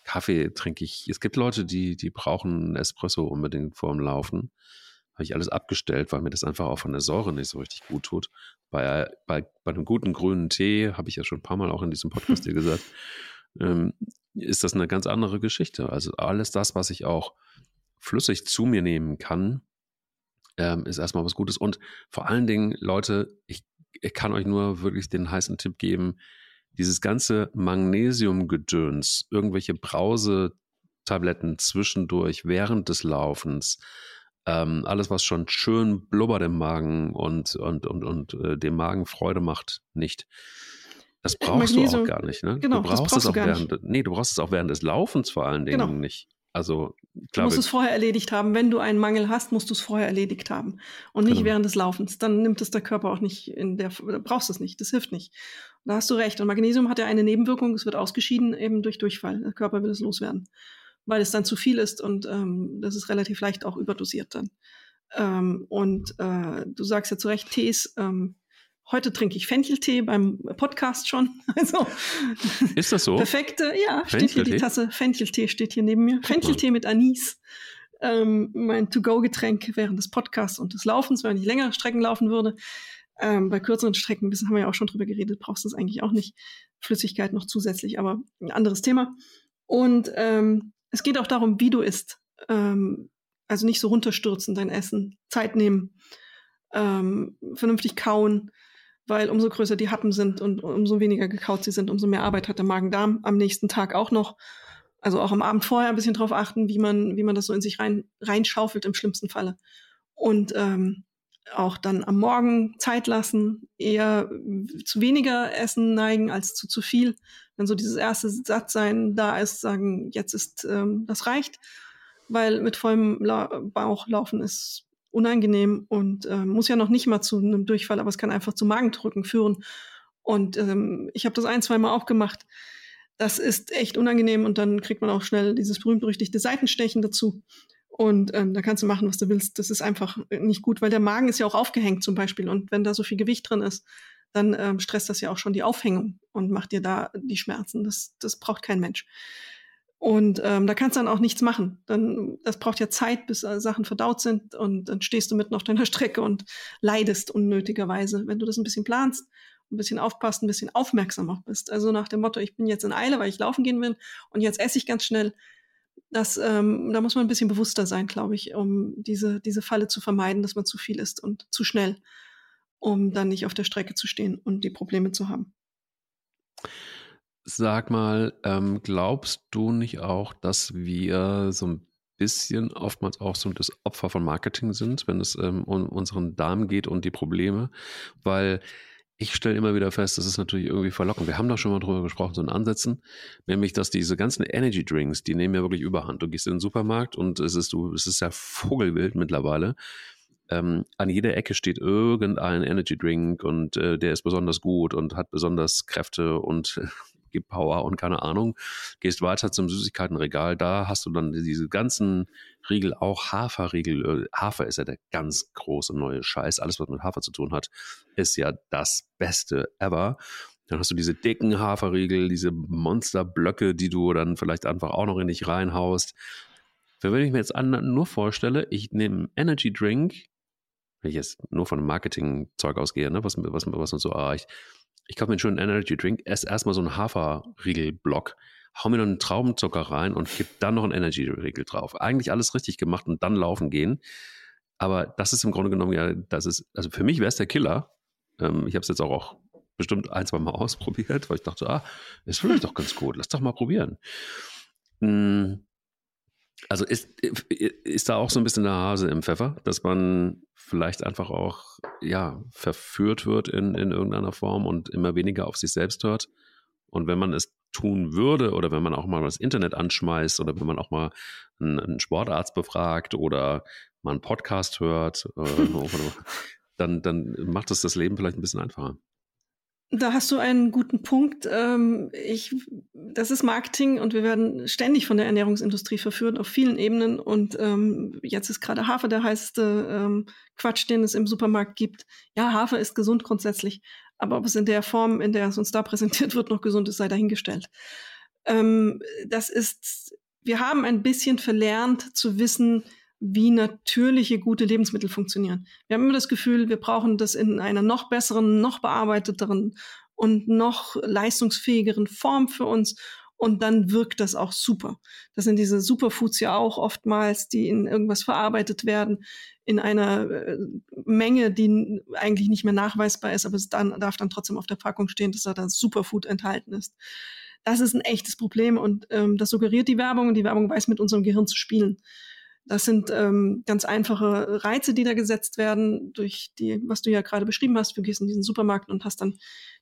Kaffee trinke ich. Es gibt Leute, die, die brauchen Espresso unbedingt vor dem Laufen habe ich alles abgestellt, weil mir das einfach auch von der Säure nicht so richtig gut tut. Bei, bei, bei einem guten grünen Tee, habe ich ja schon ein paar Mal auch in diesem Podcast hier gesagt, ähm, ist das eine ganz andere Geschichte. Also alles das, was ich auch flüssig zu mir nehmen kann, ähm, ist erstmal was Gutes. Und vor allen Dingen, Leute, ich, ich kann euch nur wirklich den heißen Tipp geben, dieses ganze Magnesiumgedöns, irgendwelche Brausetabletten zwischendurch während des Laufens, ähm, alles, was schon schön blubbert im Magen und, und, und, und äh, dem Magen Freude macht, nicht. Das äh, brauchst Magnesium, du auch gar nicht, ne? Genau, du brauchst, brauchst es auch während, nicht. nee, du brauchst es auch während des Laufens vor allen Dingen genau. nicht. Also klar, du musst es vorher erledigt haben. Wenn du einen Mangel hast, musst du es vorher erledigt haben und nicht genau. während des Laufens. Dann nimmt es der Körper auch nicht in der, brauchst es nicht. Das hilft nicht. Da hast du recht. Und Magnesium hat ja eine Nebenwirkung. Es wird ausgeschieden eben durch Durchfall. Der Körper will es loswerden weil es dann zu viel ist und ähm, das ist relativ leicht auch überdosiert dann. Ähm, und äh, du sagst ja zu Recht, Tees. Ähm, heute trinke ich Fencheltee beim Podcast schon. Also ist das so? Perfekte, ja, steht hier die Tasse Fencheltee steht hier neben mir. Fencheltee mit Anis. Ähm, mein To-Go-Getränk während des Podcasts und des Laufens, wenn ich längere Strecken laufen würde. Ähm, bei kürzeren Strecken, das haben wir ja auch schon drüber geredet, brauchst du es eigentlich auch nicht. Flüssigkeit noch zusätzlich, aber ein anderes Thema. Und ähm, es geht auch darum, wie du isst. Ähm, also nicht so runterstürzen, dein Essen. Zeit nehmen, ähm, vernünftig kauen, weil umso größer die Happen sind und umso weniger gekaut sie sind, umso mehr Arbeit hat der Magen-Darm am nächsten Tag auch noch. Also auch am Abend vorher ein bisschen drauf achten, wie man, wie man das so in sich rein, reinschaufelt im schlimmsten Falle. Und ähm, auch dann am Morgen Zeit lassen, eher zu weniger Essen neigen als zu zu viel. Wenn so dieses erste Sattsein da ist, sagen, jetzt ist, ähm, das reicht, weil mit vollem La Bauch laufen ist unangenehm und äh, muss ja noch nicht mal zu einem Durchfall, aber es kann einfach zu Magendrücken führen. Und ähm, ich habe das ein, zwei Mal auch gemacht. Das ist echt unangenehm und dann kriegt man auch schnell dieses berühmt-berüchtigte Seitenstechen dazu. Und ähm, da kannst du machen, was du willst. Das ist einfach nicht gut, weil der Magen ist ja auch aufgehängt zum Beispiel. Und wenn da so viel Gewicht drin ist, dann ähm, stresst das ja auch schon die Aufhängung und macht dir da die Schmerzen. Das, das braucht kein Mensch. Und ähm, da kannst du dann auch nichts machen. Dann, das braucht ja Zeit, bis äh, Sachen verdaut sind und dann stehst du mitten auf deiner Strecke und leidest unnötigerweise. Wenn du das ein bisschen planst, ein bisschen aufpasst, ein bisschen aufmerksamer bist. Also nach dem Motto, ich bin jetzt in Eile, weil ich laufen gehen will und jetzt esse ich ganz schnell. Das, ähm, da muss man ein bisschen bewusster sein, glaube ich, um diese, diese Falle zu vermeiden, dass man zu viel isst und zu schnell, um dann nicht auf der Strecke zu stehen und die Probleme zu haben. Sag mal, ähm, glaubst du nicht auch, dass wir so ein bisschen oftmals auch so das Opfer von Marketing sind, wenn es ähm, um unseren Darm geht und die Probleme? Weil ich stelle immer wieder fest, das ist natürlich irgendwie verlockend. Wir haben doch schon mal drüber gesprochen, so in Ansätzen, nämlich, dass diese ganzen Energy Drinks, die nehmen ja wirklich überhand. Du gehst in den Supermarkt und es ist, du, es ist ja Vogelwild mittlerweile. Ähm, an jeder Ecke steht irgendein Energy Drink und äh, der ist besonders gut und hat besonders Kräfte und Power und keine Ahnung. Gehst weiter zum Süßigkeitenregal, da hast du dann diese ganzen Riegel, auch Haferriegel. Äh, Hafer ist ja der ganz große neue Scheiß. Alles, was mit Hafer zu tun hat, ist ja das Beste ever. Dann hast du diese dicken Haferriegel, diese Monsterblöcke, die du dann vielleicht einfach auch noch in dich reinhaust. Wenn ich mir jetzt nur vorstelle, ich nehme einen Energy Drink, wenn ich jetzt nur von dem Marketing-Zeug ausgehe, ne, was, was, was man so erreicht, ich kaufe mir einen schönen Energy Drink, esse erstmal so einen Haferriegelblock, hau mir noch einen Traubenzucker rein und gebe dann noch einen Energy Riegel drauf. Eigentlich alles richtig gemacht und dann laufen gehen. Aber das ist im Grunde genommen ja, das ist, also für mich wäre es der Killer. Ähm, ich habe es jetzt auch, auch bestimmt ein, zwei Mal ausprobiert, weil ich dachte, ah, ist vielleicht doch ganz gut, lass doch mal probieren. Hm, also ist, ist da auch so ein bisschen der Hase im Pfeffer, dass man vielleicht einfach auch ja, verführt wird in, in irgendeiner Form und immer weniger auf sich selbst hört. Und wenn man es tun würde oder wenn man auch mal das Internet anschmeißt oder wenn man auch mal einen, einen Sportarzt befragt oder mal einen Podcast hört, äh, dann, dann macht es das Leben vielleicht ein bisschen einfacher. Da hast du einen guten Punkt. Ähm, ich, das ist Marketing und wir werden ständig von der Ernährungsindustrie verführt auf vielen Ebenen. Und ähm, jetzt ist gerade Hafer der heißeste ähm, Quatsch, den es im Supermarkt gibt. Ja, Hafer ist gesund grundsätzlich, aber ob es in der Form, in der es uns da präsentiert wird, noch gesund ist, sei dahingestellt. Ähm, das ist, wir haben ein bisschen verlernt zu wissen, wie natürliche, gute Lebensmittel funktionieren. Wir haben immer das Gefühl, wir brauchen das in einer noch besseren, noch bearbeiteteren und noch leistungsfähigeren Form für uns. Und dann wirkt das auch super. Das sind diese Superfoods ja auch oftmals, die in irgendwas verarbeitet werden, in einer äh, Menge, die eigentlich nicht mehr nachweisbar ist, aber es dann, darf dann trotzdem auf der Packung stehen, dass da das Superfood enthalten ist. Das ist ein echtes Problem und ähm, das suggeriert die Werbung und die Werbung weiß mit unserem Gehirn zu spielen. Das sind ähm, ganz einfache Reize, die da gesetzt werden durch die, was du ja gerade beschrieben hast. Du gehst in diesen Supermarkt und hast dann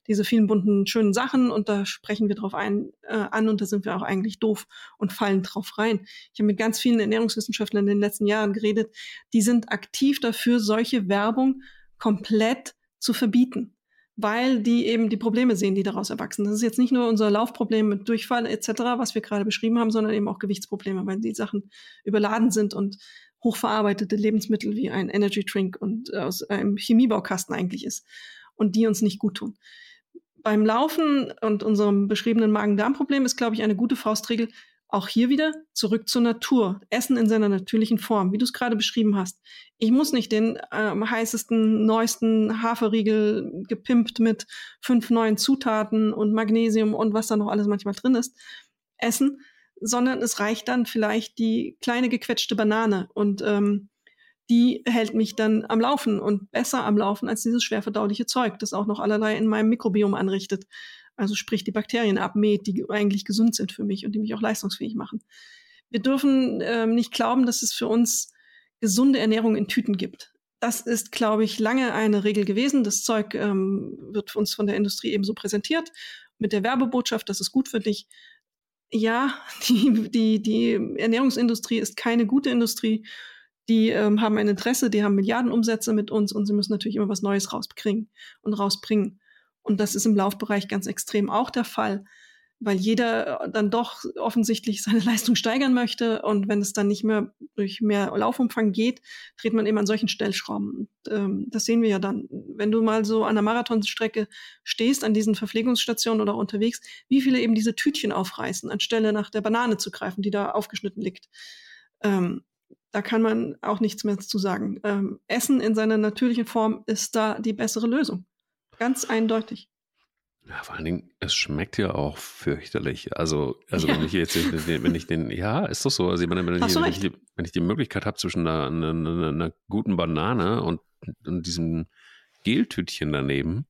diese vielen bunten, schönen Sachen und da sprechen wir drauf ein, äh, an und da sind wir auch eigentlich doof und fallen drauf rein. Ich habe mit ganz vielen Ernährungswissenschaftlern in den letzten Jahren geredet, die sind aktiv dafür, solche Werbung komplett zu verbieten weil die eben die Probleme sehen, die daraus erwachsen. Das ist jetzt nicht nur unser Laufproblem mit Durchfall etc., was wir gerade beschrieben haben, sondern eben auch Gewichtsprobleme, weil die Sachen überladen sind und hochverarbeitete Lebensmittel wie ein Energy Drink und äh, aus einem Chemiebaukasten eigentlich ist und die uns nicht gut tun. Beim Laufen und unserem beschriebenen Magen-Darm-Problem ist, glaube ich, eine gute Faustregel, auch hier wieder zurück zur Natur. Essen in seiner natürlichen Form, wie du es gerade beschrieben hast. Ich muss nicht den ähm, heißesten, neuesten Haferriegel gepimpt mit fünf neuen Zutaten und Magnesium und was da noch alles manchmal drin ist, essen, sondern es reicht dann vielleicht die kleine gequetschte Banane und ähm, die hält mich dann am Laufen und besser am Laufen als dieses schwer verdauliche Zeug, das auch noch allerlei in meinem Mikrobiom anrichtet. Also sprich die Bakterien abmäht, die eigentlich gesund sind für mich und die mich auch leistungsfähig machen. Wir dürfen ähm, nicht glauben, dass es für uns gesunde Ernährung in Tüten gibt. Das ist, glaube ich, lange eine Regel gewesen. Das Zeug ähm, wird uns von der Industrie ebenso präsentiert mit der Werbebotschaft, das ist gut für dich. Ja, die, die, die Ernährungsindustrie ist keine gute Industrie. Die ähm, haben ein Interesse, die haben Milliardenumsätze mit uns und sie müssen natürlich immer was Neues rauskriegen und rausbringen. Und das ist im Laufbereich ganz extrem auch der Fall weil jeder äh, dann doch offensichtlich seine Leistung steigern möchte. Und wenn es dann nicht mehr durch mehr Laufumfang geht, dreht man eben an solchen Stellschrauben. Und, ähm, das sehen wir ja dann. Wenn du mal so an der Marathonstrecke stehst, an diesen Verpflegungsstationen oder unterwegs, wie viele eben diese Tütchen aufreißen, anstelle nach der Banane zu greifen, die da aufgeschnitten liegt. Ähm, da kann man auch nichts mehr zu sagen. Ähm, Essen in seiner natürlichen Form ist da die bessere Lösung. Ganz eindeutig. Ja, vor allen Dingen, es schmeckt ja auch fürchterlich. Also, also ja. wenn ich jetzt, wenn ich den, ja, ist doch so. Also, ich meine, wenn, ich, wenn, ich, die, wenn ich die Möglichkeit habe zwischen einer, einer, einer, guten Banane und, und diesem Geltütchen daneben,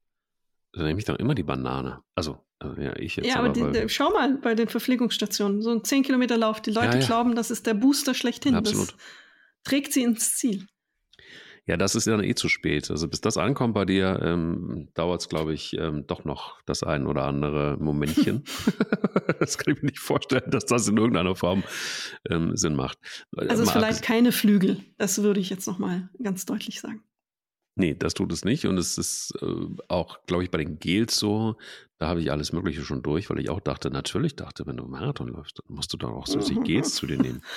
dann nehme ich doch immer die Banane. Also, also ja, ich jetzt. Ja, aber, aber die, schau mal bei den Verpflegungsstationen, so ein 10 Kilometer Lauf, die Leute ja, ja. glauben, das ist der Booster schlechthin. Absolut. Das trägt sie ins Ziel. Ja, das ist dann eh zu spät. Also bis das ankommt bei dir, ähm, dauert es, glaube ich, ähm, doch noch das ein oder andere Momentchen. das kann ich mir nicht vorstellen, dass das in irgendeiner Form ähm, Sinn macht. Also es ist vielleicht keine Flügel. Das würde ich jetzt nochmal ganz deutlich sagen. Nee, das tut es nicht. Und es ist äh, auch, glaube ich, bei den Gels so, da habe ich alles Mögliche schon durch, weil ich auch dachte, natürlich dachte, wenn du Marathon läufst, dann musst du doch auch so sich Gels zu dir nehmen.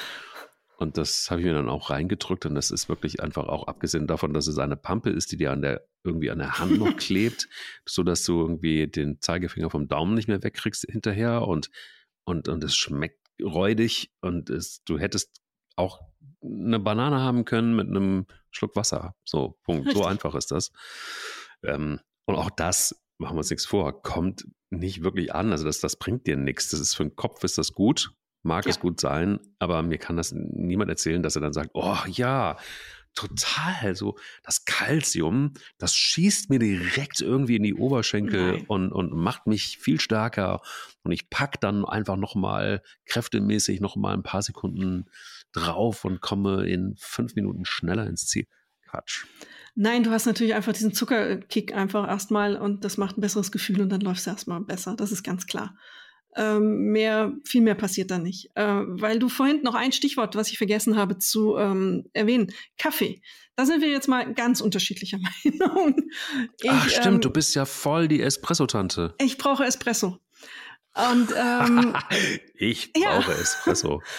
Und das habe ich mir dann auch reingedrückt und das ist wirklich einfach auch abgesehen davon, dass es eine Pampe ist, die dir an der irgendwie an der Hand noch klebt, so dass du irgendwie den Zeigefinger vom Daumen nicht mehr wegkriegst hinterher und und und es schmeckt räudig und es, du hättest auch eine Banane haben können mit einem Schluck Wasser. So Punkt. Richtig. So einfach ist das. Ähm, und auch das machen wir uns nichts vor, kommt nicht wirklich an. Also das, das bringt dir nichts. Das ist für den Kopf ist das gut, Mag ja. es gut sein, aber mir kann das niemand erzählen, dass er dann sagt, oh ja, total, so das Kalzium, das schießt mir direkt irgendwie in die Oberschenkel und, und macht mich viel stärker und ich pack dann einfach nochmal kräftemäßig nochmal ein paar Sekunden drauf und komme in fünf Minuten schneller ins Ziel. Quatsch. Nein, du hast natürlich einfach diesen Zuckerkick einfach erstmal und das macht ein besseres Gefühl und dann läufst du erstmal besser. Das ist ganz klar. Ähm, mehr, viel mehr passiert da nicht. Äh, weil du vorhin noch ein Stichwort, was ich vergessen habe zu ähm, erwähnen, Kaffee. Da sind wir jetzt mal ganz unterschiedlicher Meinung. Ich, Ach stimmt, ähm, du bist ja voll die Espresso-Tante. Ich brauche Espresso. Und ähm, ich brauche ja. Espresso.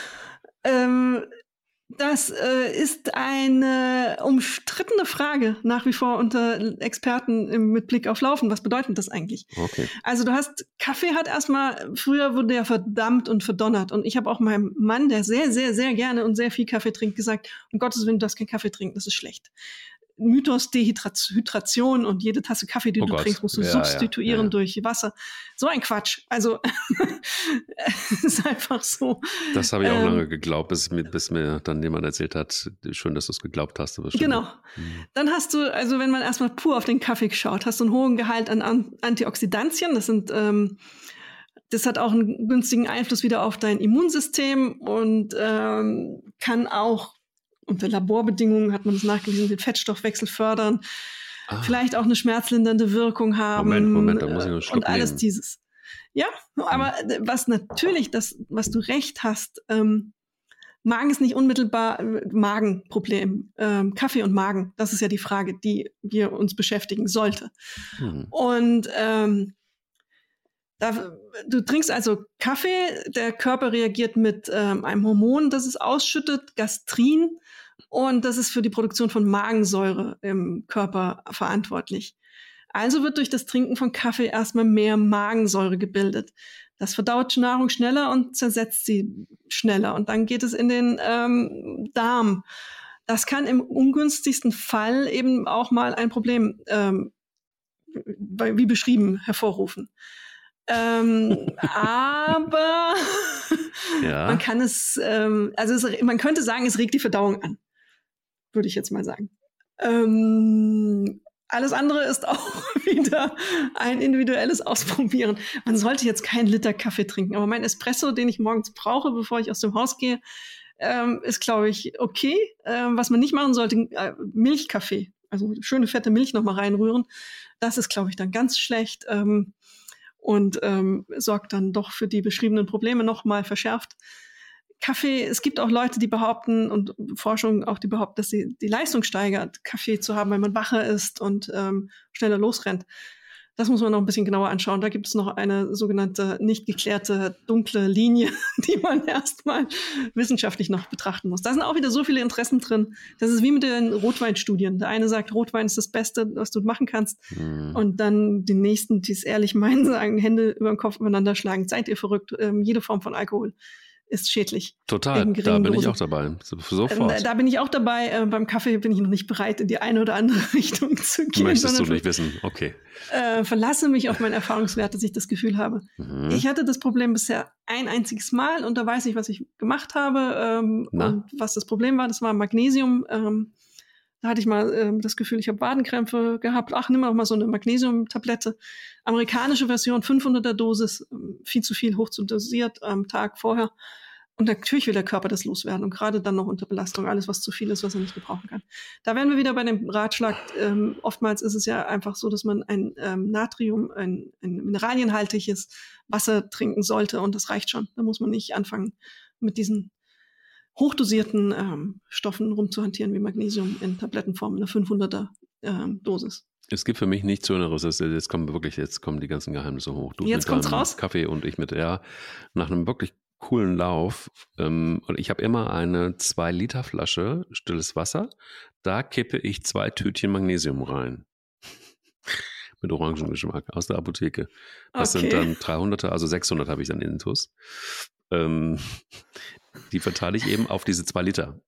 das äh, ist eine umstrittene Frage nach wie vor unter Experten im, mit Blick auf Laufen. Was bedeutet das eigentlich? Okay. Also du hast, Kaffee hat erstmal, früher wurde er verdammt und verdonnert. Und ich habe auch meinem Mann, der sehr, sehr, sehr gerne und sehr viel Kaffee trinkt, gesagt, um Gottes Willen, du darfst keinen Kaffee trinken, das ist schlecht. Mythos Dehydration und jede Tasse Kaffee, die oh du Gott. trinkst, musst du ja, substituieren ja, ja. durch Wasser. So ein Quatsch. Also ist einfach so. Das habe ich auch ähm, lange geglaubt, bis mir, bis mir dann jemand erzählt hat, schön, dass du es geglaubt hast. genau. Mhm. Dann hast du, also wenn man erstmal pur auf den Kaffee schaut, hast du einen hohen Gehalt an Antioxidantien. Das sind ähm, das hat auch einen günstigen Einfluss wieder auf dein Immunsystem und ähm, kann auch unter Laborbedingungen hat man es nachgewiesen, den Fettstoffwechsel fördern, ah. vielleicht auch eine schmerzlindernde Wirkung haben. Moment, Moment, da muss ich einen Schluck Und alles nehmen. dieses. Ja, aber hm. was natürlich, das, was du recht hast, ähm, Magen ist nicht unmittelbar äh, Magenproblem. Ähm, Kaffee und Magen, das ist ja die Frage, die wir uns beschäftigen sollte. Hm. Und ähm, da, du trinkst also Kaffee, der Körper reagiert mit ähm, einem Hormon, das es ausschüttet, Gastrin, und das ist für die Produktion von Magensäure im Körper verantwortlich. Also wird durch das Trinken von Kaffee erstmal mehr Magensäure gebildet. Das verdaut Nahrung schneller und zersetzt sie schneller. Und dann geht es in den ähm, Darm. Das kann im ungünstigsten Fall eben auch mal ein Problem, ähm, wie beschrieben, hervorrufen. Ähm, aber ja. man kann es, ähm, also es, man könnte sagen, es regt die Verdauung an. Würde ich jetzt mal sagen. Ähm, alles andere ist auch wieder ein individuelles Ausprobieren. Man sollte jetzt keinen Liter Kaffee trinken, aber mein Espresso, den ich morgens brauche, bevor ich aus dem Haus gehe, ähm, ist, glaube ich, okay. Ähm, was man nicht machen sollte, äh, Milchkaffee. Also schöne fette Milch nochmal reinrühren. Das ist, glaube ich, dann ganz schlecht ähm, und ähm, sorgt dann doch für die beschriebenen Probleme nochmal verschärft. Kaffee, es gibt auch Leute, die behaupten und Forschung auch, die behaupten, dass sie die Leistung steigert, Kaffee zu haben, weil man wacher ist und ähm, schneller losrennt. Das muss man noch ein bisschen genauer anschauen. Da gibt es noch eine sogenannte nicht geklärte dunkle Linie, die man erstmal wissenschaftlich noch betrachten muss. Da sind auch wieder so viele Interessen drin. Das ist wie mit den Rotweinstudien. Der eine sagt, Rotwein ist das Beste, was du machen kannst. Mhm. Und dann die nächsten, die es ehrlich meinen, sagen, Hände über den Kopf übereinander schlagen. Seid ihr verrückt? Ähm, jede Form von Alkohol ist schädlich. Total, da bin Dosen. ich auch dabei. Sofort. Da, da bin ich auch dabei. Äh, beim Kaffee bin ich noch nicht bereit, in die eine oder andere Richtung zu gehen. Möchtest du nicht wissen? Okay. Äh, verlasse mich auf meinen Erfahrungswert, dass ich das Gefühl habe. Mhm. Ich hatte das Problem bisher ein einziges Mal und da weiß ich, was ich gemacht habe ähm, und was das Problem war. Das war Magnesium. Ähm, da hatte ich mal ähm, das Gefühl, ich habe Wadenkrämpfe gehabt. Ach, nimm auch mal so eine Magnesiumtablette. Amerikanische Version, 500er Dosis, ähm, viel zu viel hoch zu dosiert am Tag vorher. Und natürlich will der Körper das loswerden und gerade dann noch unter Belastung, alles, was zu viel ist, was er nicht gebrauchen kann. Da wären wir wieder bei dem Ratschlag. Ähm, oftmals ist es ja einfach so, dass man ein ähm, Natrium, ein, ein mineralienhaltiges Wasser trinken sollte und das reicht schon. Da muss man nicht anfangen mit diesen hochdosierten ähm, Stoffen rumzuhantieren wie Magnesium in Tablettenform, eine 500er ähm, Dosis. Es gibt für mich nichts Schöneres. Jetzt kommen wirklich, jetzt kommen die ganzen Geheimnisse hoch. Du jetzt kommt's raus. Kaffee und ich mit, ja, nach einem wirklich coolen Lauf. Ähm, und ich habe immer eine 2-Liter-Flasche stilles Wasser. Da kippe ich zwei Tütchen Magnesium rein. mit Orangengeschmack aus der Apotheke. Das okay. sind dann 300er, also 600 habe ich dann in Intus. Ähm, die verteile ich eben auf diese zwei Liter.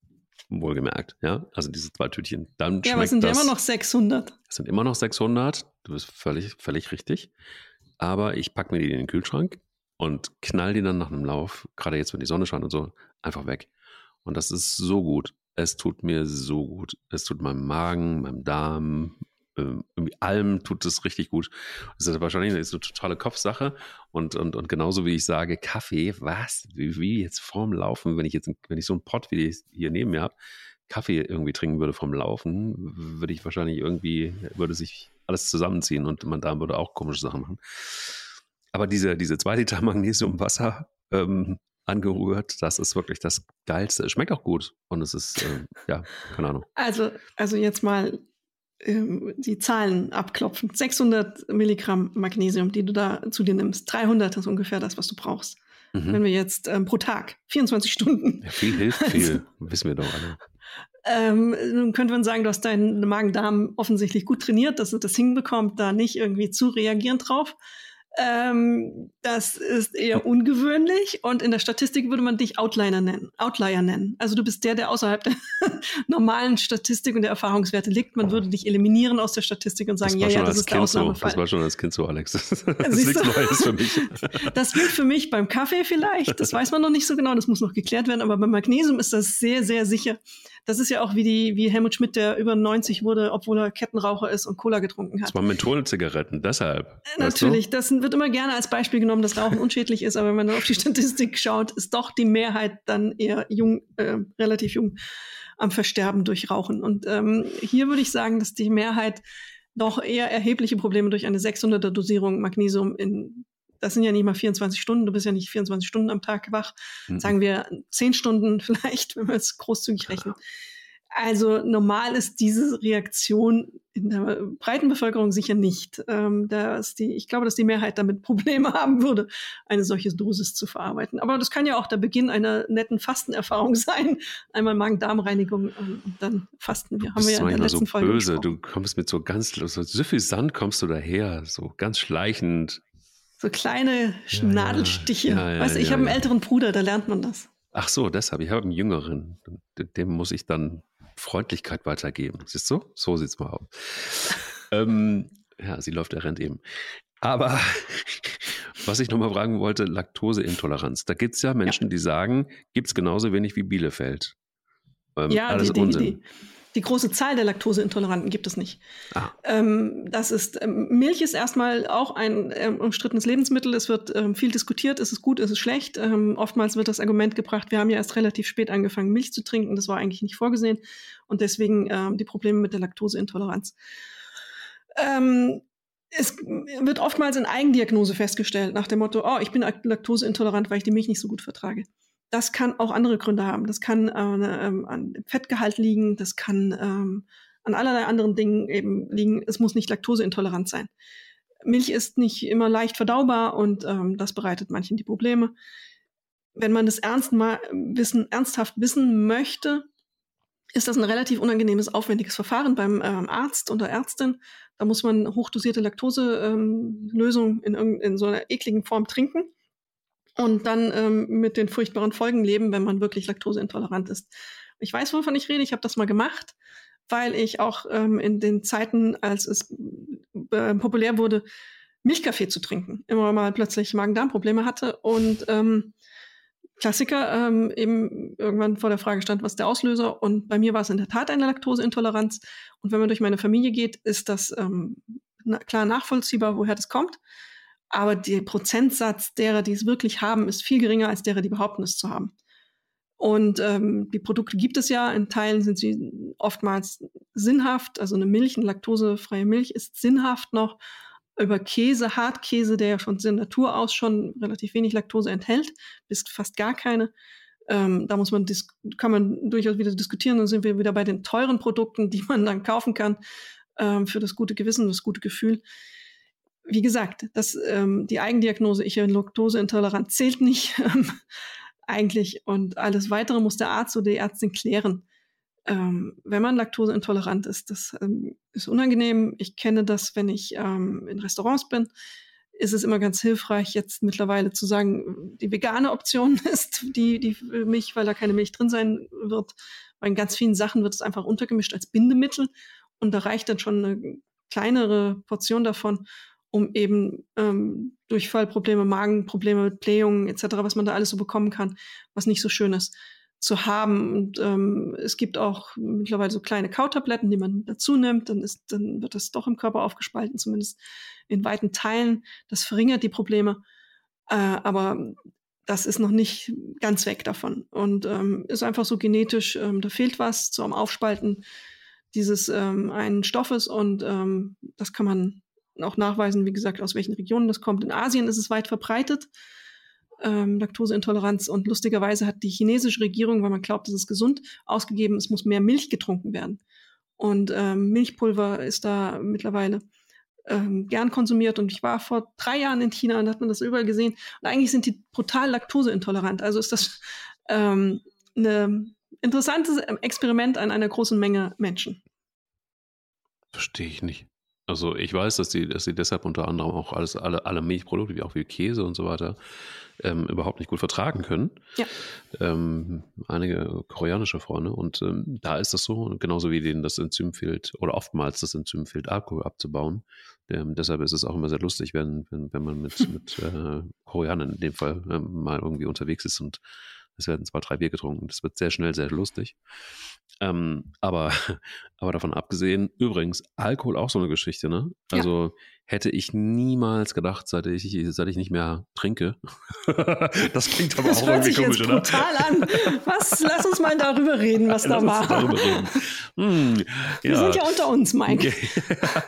Wohlgemerkt, ja. Also diese zwei Tütchen. Dann ja, aber es sind das, immer noch 600. Es sind immer noch 600. Du bist völlig, völlig richtig. Aber ich packe mir die in den Kühlschrank und knall die dann nach einem Lauf, gerade jetzt, wenn die Sonne scheint und so, einfach weg. Und das ist so gut. Es tut mir so gut. Es tut meinem Magen, meinem Darm, ähm, irgendwie allem tut es richtig gut. Das ist wahrscheinlich eine, eine totale Kopfsache. Und, und, und genauso wie ich sage, Kaffee, was? Wie, wie jetzt vorm Laufen, wenn ich jetzt, wenn ich so einen Pott wie ich hier neben mir habe, Kaffee irgendwie trinken würde vom Laufen, würde ich wahrscheinlich irgendwie, würde sich alles zusammenziehen und mein Darm würde auch komische Sachen machen. Aber diese, diese zwei Liter Magnesiumwasser ähm, angerührt, das ist wirklich das Geilste. Es schmeckt auch gut und es ist, äh, ja, keine Ahnung. Also, also jetzt mal ähm, die Zahlen abklopfen. 600 Milligramm Magnesium, die du da zu dir nimmst. 300 ist ungefähr das, was du brauchst. Mhm. Wenn wir jetzt ähm, pro Tag, 24 Stunden. Ja, viel hilft viel, also, wissen wir doch alle. Ähm, nun könnte man sagen, du hast deinen Magen-Darm offensichtlich gut trainiert, dass du das hinbekommt, da nicht irgendwie zu reagieren drauf. Ähm, das ist eher ungewöhnlich und in der Statistik würde man dich Outliner nennen, Outlier nennen. Also du bist der, der außerhalb der normalen Statistik und der Erfahrungswerte liegt. Man würde dich eliminieren aus der Statistik und sagen, ja, ja, das ist der Ausnahmefall. So. Das war schon als Kind so, Alex. Das ist nichts Neues für mich. Das gilt für mich beim Kaffee vielleicht. Das weiß man noch nicht so genau. Das muss noch geklärt werden. Aber beim Magnesium ist das sehr, sehr sicher. Das ist ja auch wie die, wie Helmut Schmidt, der über 90 wurde, obwohl er Kettenraucher ist und Cola getrunken hat. Das waren Mentholzigaretten, deshalb. Äh, natürlich, das wird immer gerne als Beispiel genommen, dass Rauchen unschädlich ist, aber wenn man dann auf die Statistik schaut, ist doch die Mehrheit dann eher jung, äh, relativ jung am Versterben durch Rauchen. Und ähm, hier würde ich sagen, dass die Mehrheit doch eher erhebliche Probleme durch eine 600er Dosierung Magnesium in das sind ja nicht mal 24 Stunden, du bist ja nicht 24 Stunden am Tag wach, mhm. sagen wir 10 Stunden vielleicht, wenn wir es großzügig rechnen. Also normal ist diese Reaktion in der breiten Bevölkerung sicher nicht. Ähm, dass die, ich glaube, dass die Mehrheit damit Probleme haben würde, eine solche Dosis zu verarbeiten. Aber das kann ja auch der Beginn einer netten Fastenerfahrung sein. Einmal Magen-Darm-Reinigung ähm, und dann fasten wir. Haben wir ja in der letzten so Folge böse. Gesprochen. Du kommst mit so ganz so süffisant kommst du daher, so ganz schleichend. So kleine ja, Nadelstiche. Ja, ja, weißt du, ich habe einen älteren Bruder, da lernt man das. Ach so, deshalb. Ich habe einen jüngeren. Dem muss ich dann Freundlichkeit weitergeben. Siehst du? So sieht's mal aus. ähm, ja, sie läuft, er rennt eben. Aber was ich nochmal fragen wollte, Laktoseintoleranz. Da gibt es ja Menschen, die sagen, gibt es genauso wenig wie Bielefeld. Ähm, ja, alles die, die, Unsinn. Die, die große Zahl der Laktoseintoleranten gibt es nicht. Ah. Ähm, das ist, ähm, Milch ist erstmal auch ein ähm, umstrittenes Lebensmittel. Es wird ähm, viel diskutiert, ist es gut, ist es schlecht. Ähm, oftmals wird das Argument gebracht, wir haben ja erst relativ spät angefangen, Milch zu trinken. Das war eigentlich nicht vorgesehen. Und deswegen ähm, die Probleme mit der Laktoseintoleranz. es wird oftmals in Eigendiagnose festgestellt, nach dem Motto, oh, ich bin laktoseintolerant, weil ich die Milch nicht so gut vertrage. Das kann auch andere Gründe haben. Das kann äh, ähm, an Fettgehalt liegen, das kann ähm, an allerlei anderen Dingen eben liegen. Es muss nicht laktoseintolerant sein. Milch ist nicht immer leicht verdaubar und ähm, das bereitet manchen die Probleme. Wenn man das ernst wissen, ernsthaft wissen möchte, ist das ein relativ unangenehmes, aufwendiges Verfahren beim ähm, Arzt oder Ärztin. Da muss man hochdosierte Laktoselösung ähm, in, in so einer ekligen Form trinken und dann ähm, mit den furchtbaren Folgen leben, wenn man wirklich laktoseintolerant ist. Ich weiß, wovon ich rede. Ich habe das mal gemacht, weil ich auch ähm, in den Zeiten, als es äh, populär wurde, Milchkaffee zu trinken, immer mal plötzlich Magen-Darm-Probleme hatte und ähm, Klassiker ähm, eben irgendwann vor der Frage stand, was der Auslöser? Und bei mir war es in der Tat eine Laktoseintoleranz. Und wenn man durch meine Familie geht, ist das ähm, na, klar nachvollziehbar, woher das kommt. Aber der Prozentsatz derer, die es wirklich haben, ist viel geringer als derer, die behaupten, es zu haben. Und ähm, die Produkte gibt es ja. In Teilen sind sie oftmals sinnhaft. Also eine Milch, eine laktosefreie Milch ist sinnhaft noch. Über Käse, Hartkäse, der ja von der Natur aus schon relativ wenig Laktose enthält, bis fast gar keine. Ähm, da muss man kann man durchaus wieder diskutieren. Dann sind wir wieder bei den teuren Produkten, die man dann kaufen kann ähm, für das gute Gewissen, das gute Gefühl wie gesagt, das, ähm, die Eigendiagnose, ich bin laktoseintolerant, zählt nicht ähm, eigentlich. Und alles weitere muss der Arzt oder die Ärztin klären. Ähm, wenn man laktoseintolerant ist, das ähm, ist unangenehm. Ich kenne das, wenn ich ähm, in Restaurants bin, ist es immer ganz hilfreich, jetzt mittlerweile zu sagen, die vegane Option ist die, die mich, weil da keine Milch drin sein wird. Bei ganz vielen Sachen wird es einfach untergemischt als Bindemittel und da reicht dann schon eine kleinere Portion davon um eben ähm, Durchfallprobleme, Magenprobleme, Blähungen etc., was man da alles so bekommen kann, was nicht so schön ist, zu haben. Und ähm, es gibt auch mittlerweile so kleine Kautabletten, die man dazu nimmt, dann, ist, dann wird das doch im Körper aufgespalten, zumindest in weiten Teilen. Das verringert die Probleme. Äh, aber das ist noch nicht ganz weg davon. Und ähm, ist einfach so genetisch, ähm, da fehlt was zum Aufspalten dieses ähm, einen Stoffes und ähm, das kann man auch nachweisen, wie gesagt, aus welchen Regionen das kommt. In Asien ist es weit verbreitet, ähm, Laktoseintoleranz. Und lustigerweise hat die chinesische Regierung, weil man glaubt, es ist gesund, ausgegeben, es muss mehr Milch getrunken werden. Und ähm, Milchpulver ist da mittlerweile ähm, gern konsumiert. Und ich war vor drei Jahren in China und hat man das überall gesehen. Und eigentlich sind die brutal laktoseintolerant. Also ist das ähm, ein interessantes Experiment an einer großen Menge Menschen. Verstehe ich nicht. Also ich weiß, dass sie, dass sie deshalb unter anderem auch alles, alle, alle Milchprodukte, wie auch wie Käse und so weiter, ähm, überhaupt nicht gut vertragen können. Ja. Ähm, einige koreanische Freunde. Und ähm, da ist das so, genauso wie denen das Enzym fehlt, oder oftmals das Enzym fehlt, Alkohol abzubauen. Ähm, deshalb ist es auch immer sehr lustig, wenn, wenn, wenn man mit, mit äh, Koreanern in dem Fall ähm, mal irgendwie unterwegs ist und es werden zwei, drei Bier getrunken. Das wird sehr schnell sehr lustig. Ähm, aber, aber davon abgesehen, übrigens, Alkohol auch so eine Geschichte, ne? Also ja. Hätte ich niemals gedacht, seit ich, seit ich nicht mehr trinke. das klingt aber das auch irgendwie komisch, oder? Total an. Was? Lass uns mal darüber reden, was Lass da war. Darüber reden. Hm, Wir ja. sind ja unter uns, Mike.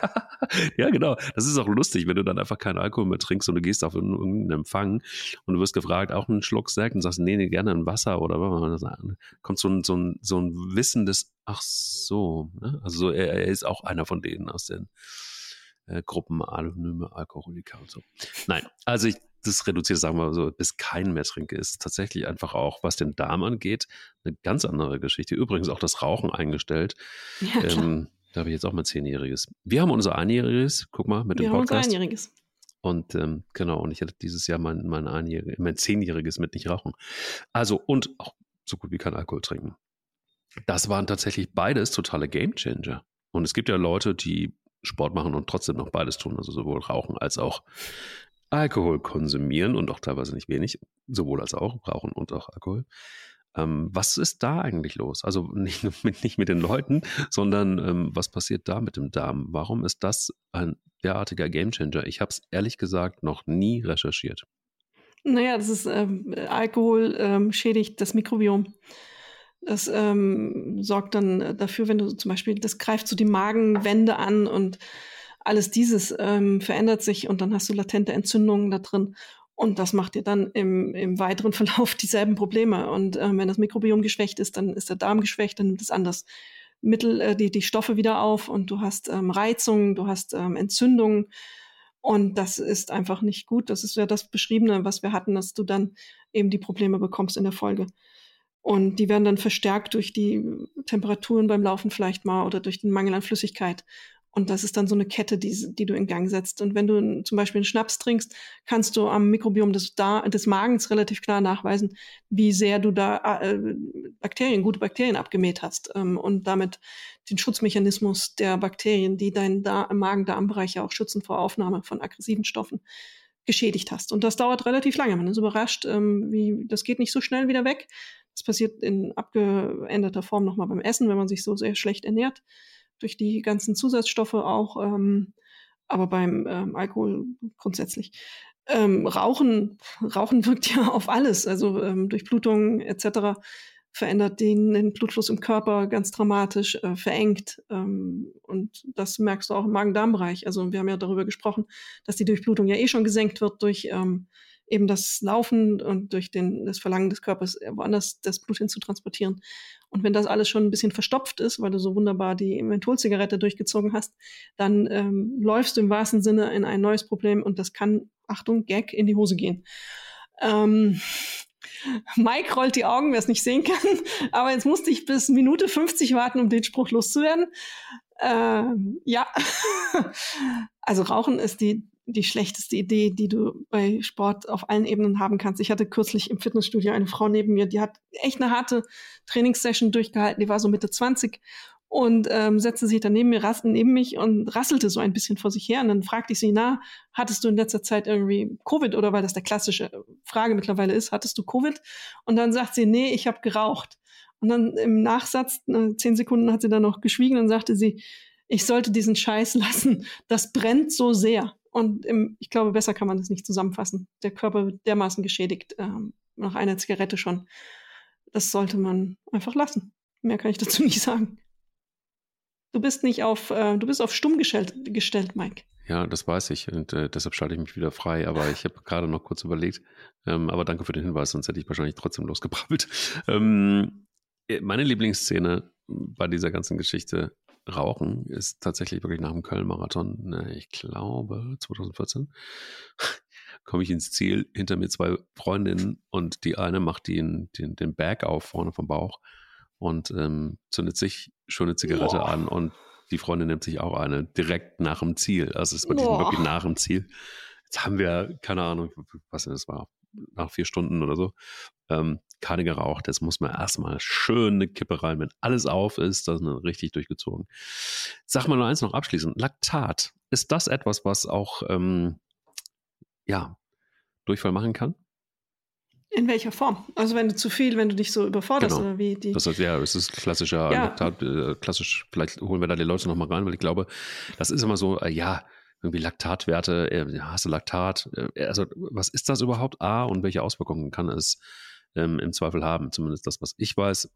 ja, genau. Das ist auch lustig, wenn du dann einfach keinen Alkohol mehr trinkst und du gehst auf irgendeinen Empfang und du wirst gefragt, auch einen Schluck Sekt und sagst, nee, nee, gerne ein Wasser oder was. Kommt so ein, so ein, so ein Wissen des, ach so, ne? also er, er, ist auch einer von denen aus den äh, Gruppen anonyme Alkoholiker und so. Nein, also ich, das reduziert, sagen wir so, bis keinen mehr trinke, ist tatsächlich einfach auch, was den Darm angeht, eine ganz andere Geschichte. Übrigens auch das Rauchen eingestellt. Ja, ähm, da habe ich jetzt auch mein Zehnjähriges. Wir haben unser Einjähriges, guck mal, mit Wir dem Podcast. Wir haben unser Einjähriges. Und ähm, genau, und ich hatte dieses Jahr mein, mein, mein Zehnjähriges mit nicht rauchen. Also, und auch so gut wie kein Alkohol trinken. Das waren tatsächlich beides totale Gamechanger. Und es gibt ja Leute, die Sport machen und trotzdem noch beides tun, also sowohl rauchen als auch Alkohol konsumieren und auch teilweise nicht wenig, sowohl als auch rauchen und auch Alkohol. Ähm, was ist da eigentlich los? Also nicht mit, nicht mit den Leuten, sondern ähm, was passiert da mit dem Darm? Warum ist das ein derartiger Gamechanger? Ich habe es ehrlich gesagt noch nie recherchiert. Naja, das ist ähm, Alkohol ähm, schädigt das Mikrobiom. Das ähm, sorgt dann dafür, wenn du zum Beispiel, das greift so die Magenwände an und alles dieses ähm, verändert sich und dann hast du latente Entzündungen da drin. Und das macht dir dann im, im weiteren Verlauf dieselben Probleme. Und ähm, wenn das Mikrobiom geschwächt ist, dann ist der Darm geschwächt, dann nimmt es anders Mittel, äh, die, die Stoffe wieder auf und du hast ähm, Reizungen, du hast ähm, Entzündungen. Und das ist einfach nicht gut. Das ist ja das Beschriebene, was wir hatten, dass du dann eben die Probleme bekommst in der Folge. Und die werden dann verstärkt durch die Temperaturen beim Laufen vielleicht mal oder durch den Mangel an Flüssigkeit. Und das ist dann so eine Kette, die, die du in Gang setzt. Und wenn du zum Beispiel einen Schnaps trinkst, kannst du am Mikrobiom des, da des Magens relativ klar nachweisen, wie sehr du da äh, Bakterien, gute Bakterien abgemäht hast ähm, und damit den Schutzmechanismus der Bakterien, die deinen da Magen-Darm-Bereich ja auch schützen vor Aufnahme von aggressiven Stoffen, geschädigt hast. Und das dauert relativ lange. Man ist überrascht, ähm, wie das geht nicht so schnell wieder weg. Das passiert in abgeänderter Form nochmal beim Essen, wenn man sich so sehr schlecht ernährt durch die ganzen Zusatzstoffe auch, ähm, aber beim ähm, Alkohol grundsätzlich. Ähm, Rauchen, Rauchen wirkt ja auf alles, also ähm, Durchblutung etc. verändert den, den Blutfluss im Körper ganz dramatisch, äh, verengt. Ähm, und das merkst du auch im Magen-Darm-Bereich. Also wir haben ja darüber gesprochen, dass die Durchblutung ja eh schon gesenkt wird durch ähm, eben das Laufen und durch den, das Verlangen des Körpers woanders das Blut hin zu transportieren. Und wenn das alles schon ein bisschen verstopft ist, weil du so wunderbar die Mentholzigarette durchgezogen hast, dann ähm, läufst du im wahrsten Sinne in ein neues Problem und das kann, Achtung, Gag, in die Hose gehen. Ähm, Mike rollt die Augen, wer es nicht sehen kann. Aber jetzt musste ich bis Minute 50 warten, um den Spruch loszuwerden. Ähm, ja, also Rauchen ist die die schlechteste Idee, die du bei Sport auf allen Ebenen haben kannst. Ich hatte kürzlich im Fitnessstudio eine Frau neben mir, die hat echt eine harte Trainingssession durchgehalten, die war so Mitte 20 und ähm, setzte sich dann neben mir, rasten neben mich und rasselte so ein bisschen vor sich her. Und dann fragte ich sie, na, hattest du in letzter Zeit irgendwie Covid oder weil das der klassische Frage mittlerweile ist, hattest du Covid? Und dann sagt sie, nee, ich habe geraucht. Und dann im Nachsatz, äh, zehn Sekunden hat sie dann noch geschwiegen und sagte sie, ich sollte diesen Scheiß lassen. Das brennt so sehr. Und im, ich glaube, besser kann man das nicht zusammenfassen. Der Körper wird dermaßen geschädigt, ähm, nach einer Zigarette schon. Das sollte man einfach lassen. Mehr kann ich dazu nicht sagen. Du bist nicht auf, äh, du bist auf stumm gestellt, gestellt, Mike. Ja, das weiß ich und äh, deshalb schalte ich mich wieder frei. Aber ich habe gerade noch kurz überlegt. Ähm, aber danke für den Hinweis, sonst hätte ich wahrscheinlich trotzdem losgebrabbelt. Ähm, äh, meine Lieblingsszene bei dieser ganzen Geschichte Rauchen ist tatsächlich wirklich nach dem Köln-Marathon, ne, ich glaube 2014, komme ich ins Ziel, hinter mir zwei Freundinnen und die eine macht den, den, den Bag auf vorne vom Bauch und ähm, zündet sich schon eine Zigarette Boah. an und die Freundin nimmt sich auch eine direkt nach dem Ziel. Also es war wirklich nach dem Ziel. Jetzt haben wir, keine Ahnung, was das war, nach vier Stunden oder so, ähm, keine geraucht. Jetzt muss man erstmal schön eine Kippe rein, wenn alles auf ist, ist richtig durchgezogen. Sag mal nur eins noch abschließend. Laktat, ist das etwas, was auch, ähm, ja, Durchfall machen kann? In welcher Form? Also wenn du zu viel, wenn du dich so überforderst genau. oder wie die. Das heißt, ja, es ist klassischer ja. Laktat, äh, klassisch, vielleicht holen wir da die Leute nochmal rein, weil ich glaube, das ist immer so, äh, ja, irgendwie Laktatwerte, äh, hast du Laktat? Äh, also was ist das überhaupt? A und welche Auswirkungen kann es ähm, im Zweifel haben? Zumindest das, was ich weiß,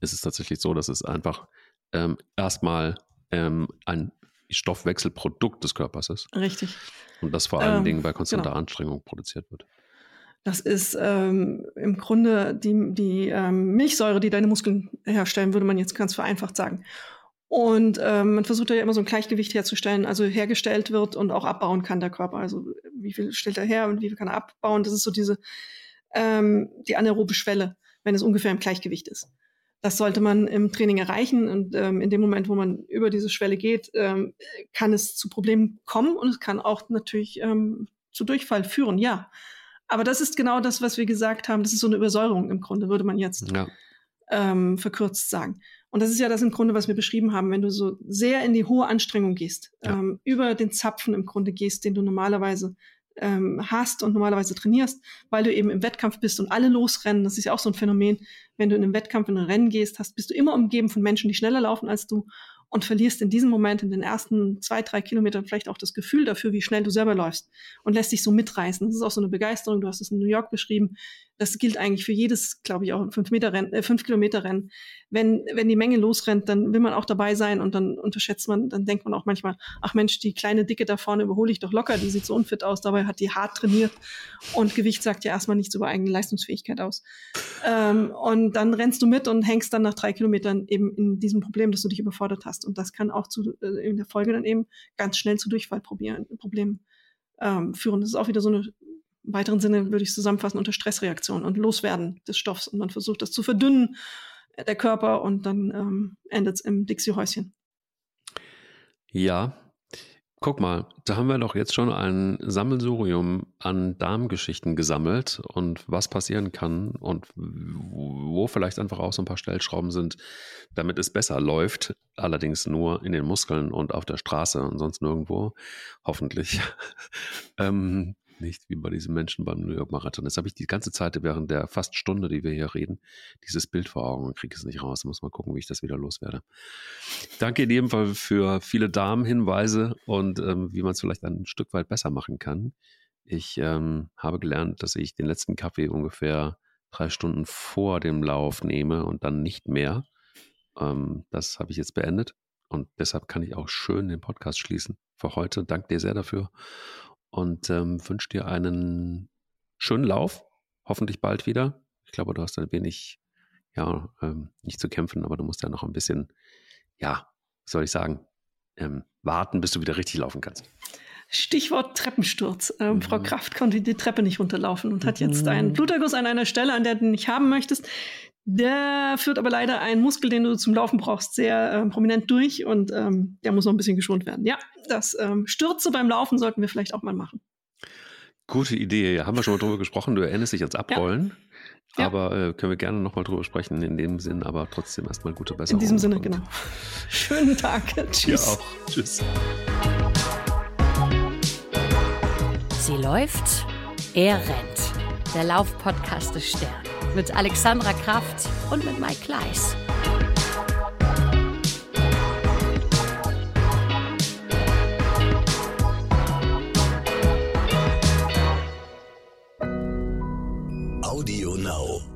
ist es tatsächlich so, dass es einfach ähm, erstmal ähm, ein Stoffwechselprodukt des Körpers ist. Richtig. Und das vor allen ähm, Dingen bei konstanter genau. Anstrengung produziert wird. Das ist ähm, im Grunde die, die ähm, Milchsäure, die deine Muskeln herstellen, würde man jetzt ganz vereinfacht sagen. Und ähm, man versucht ja immer so ein Gleichgewicht herzustellen, also hergestellt wird und auch abbauen kann der Körper. Also wie viel stellt er her und wie viel kann er abbauen? Das ist so diese ähm, die anaerobe Schwelle, wenn es ungefähr im Gleichgewicht ist. Das sollte man im Training erreichen und ähm, in dem Moment, wo man über diese Schwelle geht, ähm, kann es zu Problemen kommen und es kann auch natürlich ähm, zu Durchfall führen, ja. Aber das ist genau das, was wir gesagt haben. Das ist so eine Übersäuerung im Grunde, würde man jetzt ja. ähm, verkürzt sagen. Und das ist ja das im Grunde, was wir beschrieben haben, wenn du so sehr in die hohe Anstrengung gehst, ja. ähm, über den Zapfen im Grunde gehst, den du normalerweise ähm, hast und normalerweise trainierst, weil du eben im Wettkampf bist und alle losrennen. Das ist ja auch so ein Phänomen. Wenn du in einem Wettkampf in ein Rennen gehst, hast, bist du immer umgeben von Menschen, die schneller laufen als du und verlierst in diesem Moment in den ersten zwei, drei Kilometern vielleicht auch das Gefühl dafür, wie schnell du selber läufst und lässt dich so mitreißen. Das ist auch so eine Begeisterung. Du hast es in New York beschrieben. Das gilt eigentlich für jedes, glaube ich, auch fünf Meter Rennen, äh, fünf Kilometer Rennen. Wenn, wenn die Menge losrennt, dann will man auch dabei sein und dann unterschätzt man, dann denkt man auch manchmal, ach Mensch, die kleine Dicke da vorne überhole ich doch locker, die sieht so unfit aus. Dabei hat die hart trainiert und Gewicht sagt ja erstmal nichts über eigene Leistungsfähigkeit aus. Ähm, und dann rennst du mit und hängst dann nach drei Kilometern eben in diesem Problem, dass du dich überfordert hast. Und das kann auch zu, äh, in der Folge dann eben ganz schnell zu Durchfallproblemen ähm, führen. Das ist auch wieder so eine im weiteren Sinne würde ich zusammenfassen unter Stressreaktion und Loswerden des Stoffs. Und man versucht das zu verdünnen, äh, der Körper, und dann ähm, endet es im Dixie-Häuschen. Ja, guck mal, da haben wir doch jetzt schon ein Sammelsurium an Darmgeschichten gesammelt und was passieren kann und wo vielleicht einfach auch so ein paar Stellschrauben sind, damit es besser läuft. Allerdings nur in den Muskeln und auf der Straße und sonst nirgendwo. Hoffentlich. ähm, nicht wie bei diesen Menschen beim New York Marathon. Jetzt habe ich die ganze Zeit während der fast Stunde, die wir hier reden, dieses Bild vor Augen und kriege es nicht raus. Muss mal gucken, wie ich das wieder loswerde. Danke in jedem Fall für viele Damenhinweise und ähm, wie man es vielleicht ein Stück weit besser machen kann. Ich ähm, habe gelernt, dass ich den letzten Kaffee ungefähr drei Stunden vor dem Lauf nehme und dann nicht mehr. Ähm, das habe ich jetzt beendet. Und deshalb kann ich auch schön den Podcast schließen für heute. Danke dir sehr dafür und ähm, wünsche dir einen schönen Lauf. Hoffentlich bald wieder. Ich glaube, du hast ein wenig, ja, ähm, nicht zu kämpfen, aber du musst ja noch ein bisschen, ja, soll ich sagen, ähm, warten, bis du wieder richtig laufen kannst. Stichwort Treppensturz. Ähm, mhm. Frau Kraft konnte die Treppe nicht runterlaufen und hat jetzt einen mhm. Bluterguss an einer Stelle, an der du nicht haben möchtest. Der führt aber leider einen Muskel, den du zum Laufen brauchst, sehr ähm, prominent durch und ähm, der muss noch ein bisschen geschont werden. Ja, das ähm, Stürze beim Laufen sollten wir vielleicht auch mal machen. Gute Idee. Ja, haben wir schon mal drüber gesprochen. Du erinnerst dich ans Abrollen. Ja. Aber äh, können wir gerne nochmal drüber sprechen in dem Sinn, aber trotzdem erstmal gute Besserung. In diesem Sinne, genau. Schönen Tag. Tschüss. Ja auch. Tschüss. Sie läuft, er rennt. Der Laufpodcast des Stern mit Alexandra Kraft und mit Mike Kleiss. Audio Now.